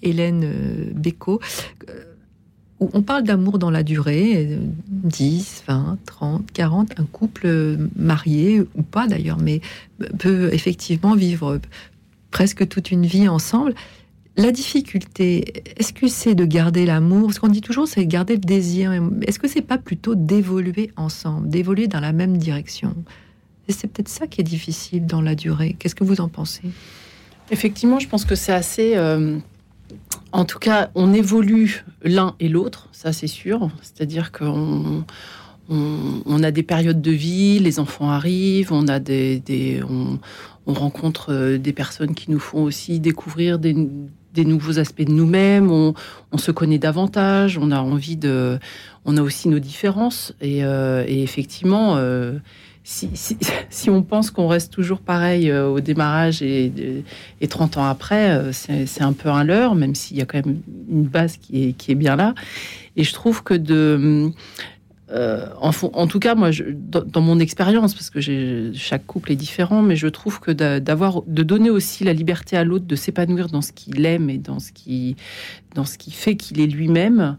Hélène euh, Bécaud, on parle d'amour dans la durée, euh, 10, 20, 30, 40, un couple marié, ou pas d'ailleurs, mais peut effectivement vivre presque toute une vie ensemble. La difficulté, est-ce que c'est de garder l'amour? Ce qu'on dit toujours, c'est garder le désir. Est-ce que c'est pas plutôt d'évoluer ensemble, d'évoluer dans la même direction? C'est peut-être ça qui est difficile dans la durée. Qu'est-ce que vous en pensez? Effectivement, je pense que c'est assez. euh, en tout cas, on évolue l'un et l'autre, ça c'est sûr. C'est-à-dire qu'on on, a des périodes de vie, les enfants arrivent, on a des, on rencontre euh, des personnes qui nous font aussi découvrir des, des nouveaux aspects de nous-mêmes. On, on se connaît davantage, on a envie de, on a aussi nos différences et, euh, et effectivement. euh, si, si, si on pense qu'on reste toujours pareil euh, au démarrage et, et 30 ans après, c'est un peu un leurre, même s'il y a quand même une base qui est bien là. Et je trouve que de. Euh, en, tout cas, moi, dans, mon expérience, parce que chaque couple est différent, mais je trouve que d'a- d'avoir, de donner aussi la liberté à l'autre de s'épanouir dans ce qu'il aime et dans ce qui, dans ce qui fait qu'il est lui-même,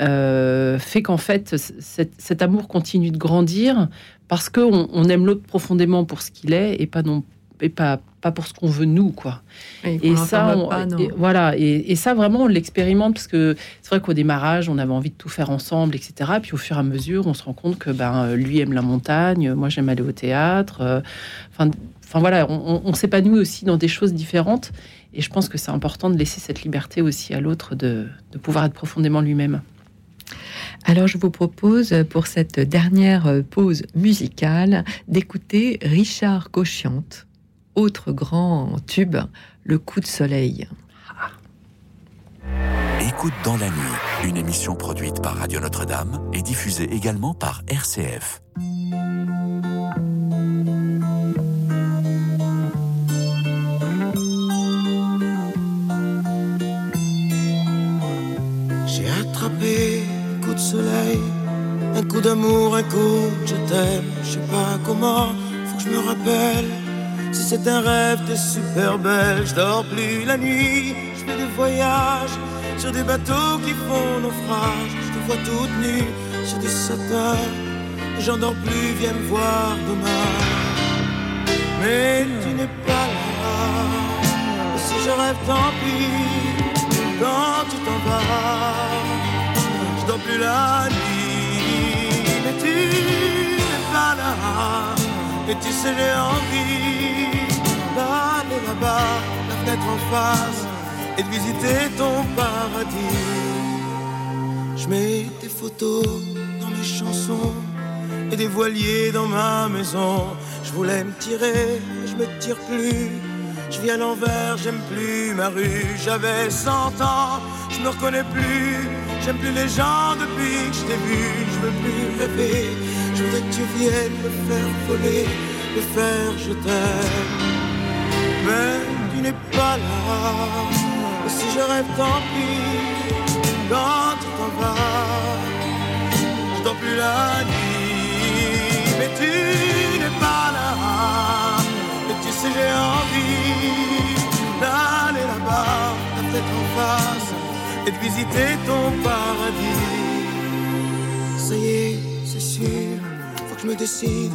euh, fait qu'en fait, cet, amour continue de grandir parce qu'on on aime l'autre profondément pour ce qu'il est et pas non et pas, pas pour ce qu'on veut nous, quoi. Et, ça, on- pas, non. et voilà, et, et ça vraiment on l'expérimente parce que c'est vrai qu'au démarrage on avait envie de tout faire ensemble, etc. Puis au fur et à mesure, on se rend compte que ben euh, lui aime la montagne, moi j'aime aller au théâtre. euh, Enfin, enfin voilà, on, on- on s'épanouit aussi dans des choses différentes. Et je pense que c'est important de laisser cette liberté aussi à l'autre de, de pouvoir être profondément lui-même. Alors je vous propose pour cette dernière pause musicale d'écouter Richard Cochiante, autre grand tube, Le coup de soleil. Écoute dans la nuit, une émission produite par Radio Notre-Dame et diffusée également par RCF. J'ai attrapé un coup de soleil, un coup d'amour, un coup de je t'aime. Je sais pas comment, faut que je me rappelle. Si c'est un rêve, t'es super belle. Je dors plus la nuit, je fais des voyages sur des bateaux qui font naufrage. Je te vois toute nue sur des satins. J'en dors plus, viens me voir demain. Mais tu n'es pas là. Si je rêve, tant pis. Quand tu t'en vas, je dors plus la nuit. Mais tu n'es pas là. Et tu sais, j'ai envie d'aller là-bas, la fenêtre en face, et de visiter ton paradis. Je mets des photos dans mes chansons et des voiliers dans ma maison. Je voulais me tirer, je me tire plus. Je vis à l'envers, j'aime plus ma rue. J'avais 100 ans, je me reconnais plus. J'aime plus les gens depuis que je t'ai vu. Je veux plus rêver. Je voudrais que tu viennes me faire voler, me faire je t'aime. Mais tu n'es pas là. Si je rêve, tant pis. Quand tu t'en vas, je plus la nuit. Mais tu n'es pas là. Et tu sais, j'ai envie d'aller là-bas, la tête en face, et de visiter ton paradis. Ça y est, c'est sûr, je me décide.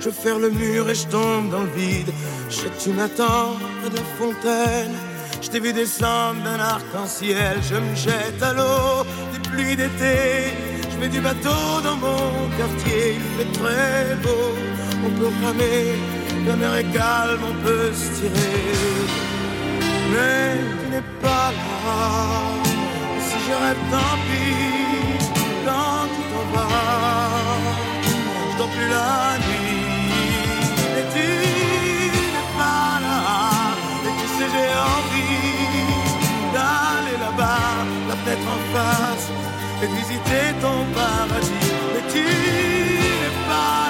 Je faire le mur et je tombe dans le vide. Je sais que tu m'attends près de la fontaine. Je t'ai vu descendre d'un arc-en-ciel. Je me jette à l'eau des pluies d'été. Je mets du bateau dans mon quartier. Il fait très beau. On peut ramer. La mer est calme, on peut se tirer. Mais tu n'es pas là. Si je rêve, tant pis. Tu t'en vas, dors plus la nuit. Et tu n'es pas là. Et tu sais, j'ai envie d'aller là-bas, la fenêtre en face, et visiter ton paradis. Mais tu n'es pas là.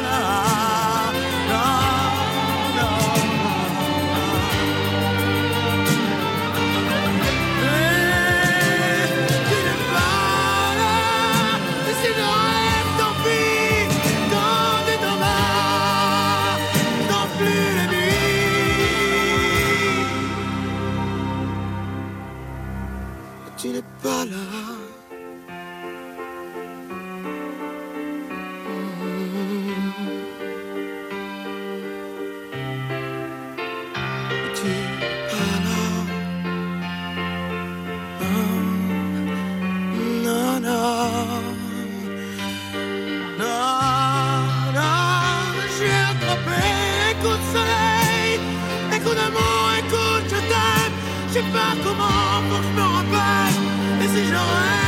Sais pas comment, faut que je me rappelle. Et si je rêve,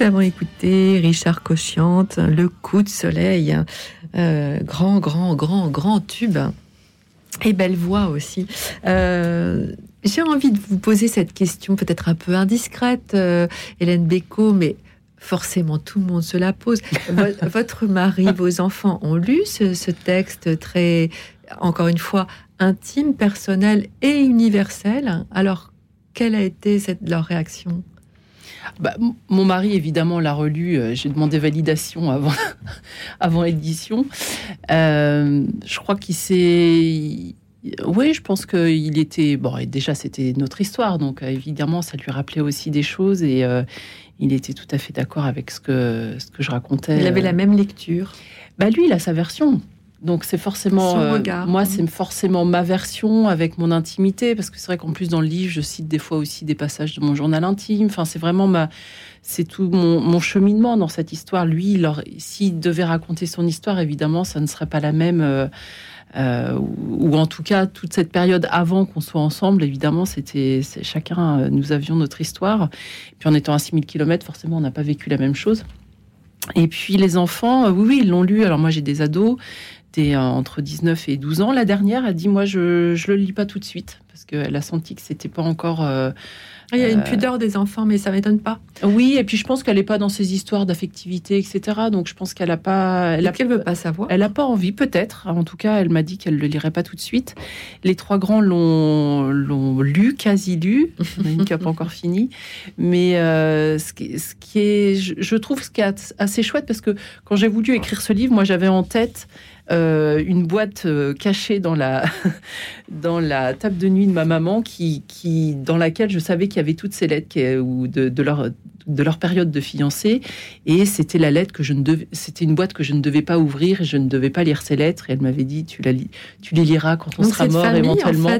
Nous avons écouté Richard Cochiante, Le coup de soleil, Euh, grand, grand, grand, grand tube. Et belle voix aussi. Euh, J'ai envie de vous poser cette question, peut-être un peu indiscrète, euh, Hélène Bécaud, mais forcément tout le monde se la pose. Vo- Votre mari, vos enfants ont lu ce, ce texte très, encore une fois, intime, personnel et universel. Alors, quelle a été cette, leur réaction? Bah, Mon mari, évidemment, l'a relu. Euh, j'ai demandé validation avant, avant édition. Euh, je crois qu'il s'est... Oui, je pense qu'il était... Bon, et déjà, c'était notre histoire, donc évidemment, ça lui rappelait aussi des choses et il était tout à fait d'accord avec ce que, ce que je racontais. Il avait la même lecture. Bah, lui, il a sa version. Donc c'est forcément Son regard. moi c'est forcément ma version avec mon intimité parce que c'est vrai qu'en plus dans le livre je cite des fois aussi des passages de mon journal intime. Enfin c'est vraiment ma c'est tout mon, mon, cheminement dans cette histoire. Lui, s'il devait raconter son histoire, évidemment, ça ne serait pas la même. Euh, euh, ou en tout cas toute cette période avant qu'on soit ensemble, évidemment, c'était chacun, euh, nous avions notre histoire. Et puis en étant à 6000 km, forcément, on n'a pas vécu la même chose. Et puis les enfants, oui, oui, ils l'ont lu. Alors moi, j'ai des ados, des entre 19 et 12 ans. La dernière a dit, moi, je ne le lis pas tout de suite parce qu'elle a senti que c'était pas encore euh, ah, il y a une euh, pudeur des enfants, mais ça m'étonne pas. Oui, et puis je pense qu'elle n'est pas dans ces histoires d'affectivité, etc. Donc je pense qu'elle a pas. Elle qu'elle veut pas savoir. Elle n'a pas envie, peut-être. En tout cas, elle m'a dit qu'elle le lirait pas tout de suite. Les trois grands l'ont l'ont lu, quasi lu. une qui n'a pas encore fini. Mais euh, ce, qui, ce, qui, est, je, trouve ce qui est assez chouette parce que quand j'ai voulu écrire ce livre, moi j'avais en tête euh, une boîte euh, cachée dans la, dans la table de nuit de ma maman, qui, qui, dans laquelle je savais qu'il y avait toutes ces lettres ou de, de, leur, de leur période de fiancée. Et c'était la lettre que je ne devais, c'était une boîte que je ne devais pas ouvrir et je ne devais pas lire ces lettres. Et elle m'avait dit, tu, la tu les liras quand on sera mort éventuellement.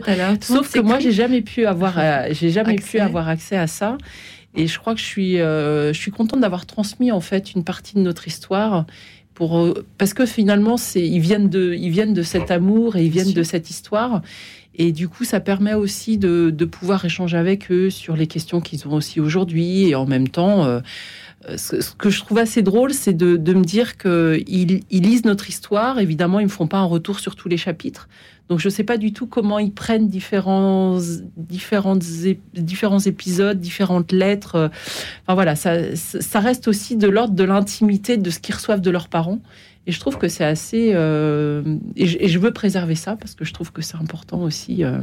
Sauf que moi, j'ai jamais pu avoir, euh, j'ai jamais pu avoir accès à ça. Et je crois que je suis, je suis contente d'avoir transmis en fait une partie de notre histoire euh, parce que finalement, c'est, ils viennent de, ils viennent de cet amour et ils viennent de cette histoire. Et du coup, ça permet aussi de, pouvoir échanger avec eux sur les questions qu'ils ont aussi aujourd'hui. Et en même temps, euh, ce, que je trouve assez drôle, c'est de, me dire qu'ils ils lisent notre histoire. Évidemment, ils ne me font pas un retour sur tous les chapitres. Donc je ne sais pas du tout comment ils prennent différents, différents épisodes, différentes lettres. Enfin voilà, ça, reste aussi de l'ordre de l'intimité de ce qu'ils reçoivent de leurs parents. Et je trouve que c'est assez... Euh, et, je, veux préserver ça parce que je trouve que c'est important aussi euh,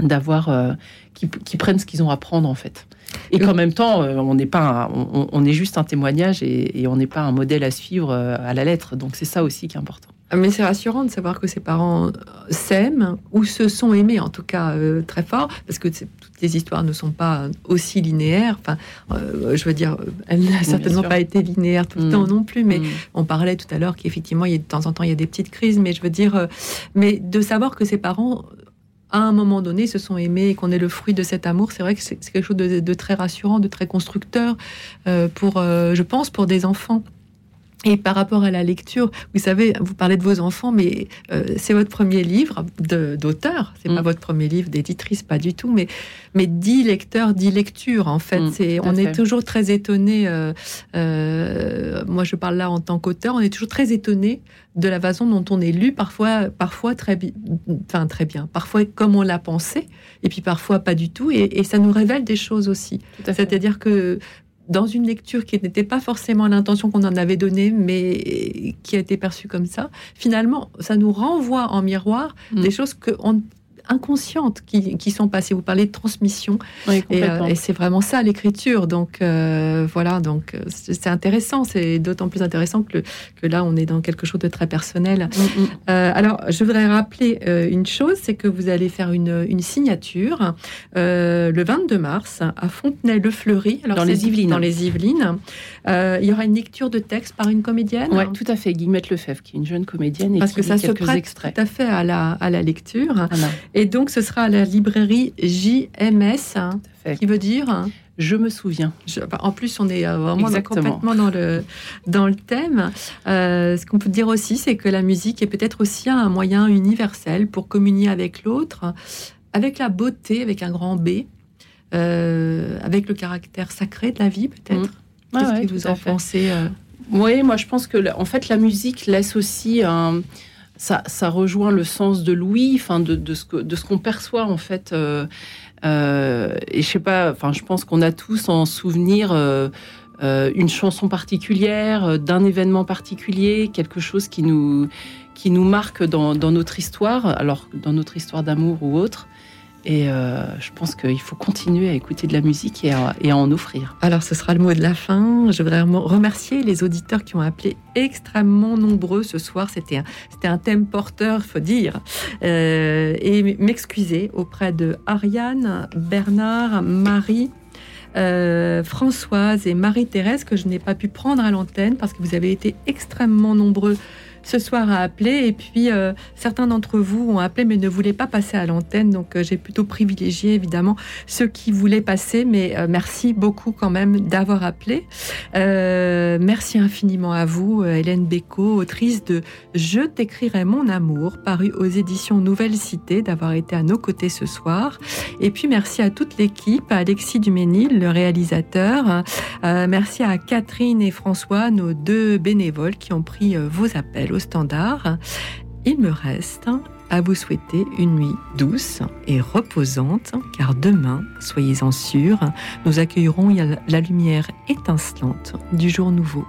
d'avoir... Euh, qui, prennent ce qu'ils ont à prendre en fait. Et qu'en même temps, on n'est pas, on, est juste un témoignage et on n'est pas un modèle à suivre à la lettre. Donc c'est ça aussi qui est important. Mais c'est rassurant de savoir que ses parents s'aiment ou se sont aimés, en tout cas euh, très fort, parce que toutes les histoires ne sont pas aussi linéaires. Enfin, euh, je veux dire, elle n'a certainement pas été linéaire tout le mm. temps non plus. Mais mm. on parlait tout à l'heure qu'effectivement, de temps en temps, il y a des petites crises. Mais je veux dire, euh, mais de savoir que ses parents à un moment donné se sont aimés et qu'on est le fruit de cet amour, c'est vrai que c'est quelque chose de, très rassurant, de très constructeur pour, je pense, pour des enfants. Et par rapport à la lecture, vous savez, vous parlez de vos enfants, mais euh, c'est votre premier livre d'auteur. C'est pas mm. votre premier livre d'éditrice, pas du tout, mais mais dix lecteurs, dix lectures. En fait, mm, c'est on est toujours très étonné. Euh, euh, moi, je parle là en tant qu'auteur. On est toujours très étonné de la façon dont on est lu, parfois, parfois très, enfin très bien, parfois comme on l'a pensé, et puis parfois pas du tout. Et, et ça nous révèle des choses aussi. C'est-à-dire que dans une lecture qui n'était pas forcément l'intention qu'on en avait donnée, mais qui a été perçue comme ça, finalement, ça nous renvoie en miroir mm. des choses qu'on inconscientes qui, qui, sont passées. Vous parlez de transmission, euh, et, c'est vraiment ça l'écriture. Donc euh, voilà, donc euh, c'est intéressant, c'est d'autant plus intéressant que, que, là on est dans quelque chose de très personnel. Mm, mm. alors je voudrais rappeler une chose, c'est que vous allez faire une, une signature le 22 mars à Fontenay-le-Fleury, dans les Yvelines. Dans les Yvelines. il y aura une lecture de texte par une comédienne. Oui, tout à fait, Guillemette Lefebvre, qui est une jeune comédienne et Parce qui que ça se prête extraits. tout à fait à la, à la lecture. Et donc, ce sera à la librairie JMS, qui veut dire je me souviens. en plus, on est euh, vraiment complètement dans le, dans le thème. Euh, ce qu'on peut dire aussi, c'est que la musique est peut-être aussi un moyen universel pour communier avec l'autre, avec la beauté, avec un grand B, euh, avec le caractère sacré de la vie, peut-être. Mmh. Qu'est-ce que vous en pensez Oui, moi, je pense que en fait, la musique laisse aussi un ça, rejoint le sens de l'ouïe, de, ce qu'on perçoit en fait. Euh, euh, et je sais pas, je pense qu'on a tous en souvenir euh, une chanson particulière, d'un événement particulier, quelque chose qui nous qui nous marque dans, dans, notre histoire, alors dans notre histoire d'amour ou autre. Et euh, je pense qu'il faut continuer à écouter de la musique et à, en offrir. Alors, ce sera le mot de la fin. Je voudrais remercier les auditeurs qui ont appelé extrêmement nombreux ce soir. C'était un, thème porteur, faut dire. Euh, et m'excuser auprès de Ariane, Bernard, Marie. Euh, Françoise et Marie-Thérèse que je n'ai pas pu prendre à l'antenne parce que vous avez été extrêmement nombreux ce soir à appeler. Et puis, euh, certains d'entre vous ont appelé mais ne voulaient pas passer à l'antenne. Donc, euh, j'ai plutôt privilégié, évidemment, ceux qui voulaient passer. Mais euh, merci beaucoup quand même d'avoir appelé. merci infiniment à vous, Hélène Bécaud, autrice de Je t'écrirai mon amour, paru aux éditions Nouvelle Cité, d'avoir été à nos côtés ce soir. Et puis, merci à toute l'équipe, à Alexis Duménil, le réalisateur. merci à Catherine et François, nos deux bénévoles qui ont pris vos appels standard, il me reste à vous souhaiter une nuit douce et reposante, car demain, soyez-en sûrs, nous accueillerons la lumière étincelante du jour nouveau.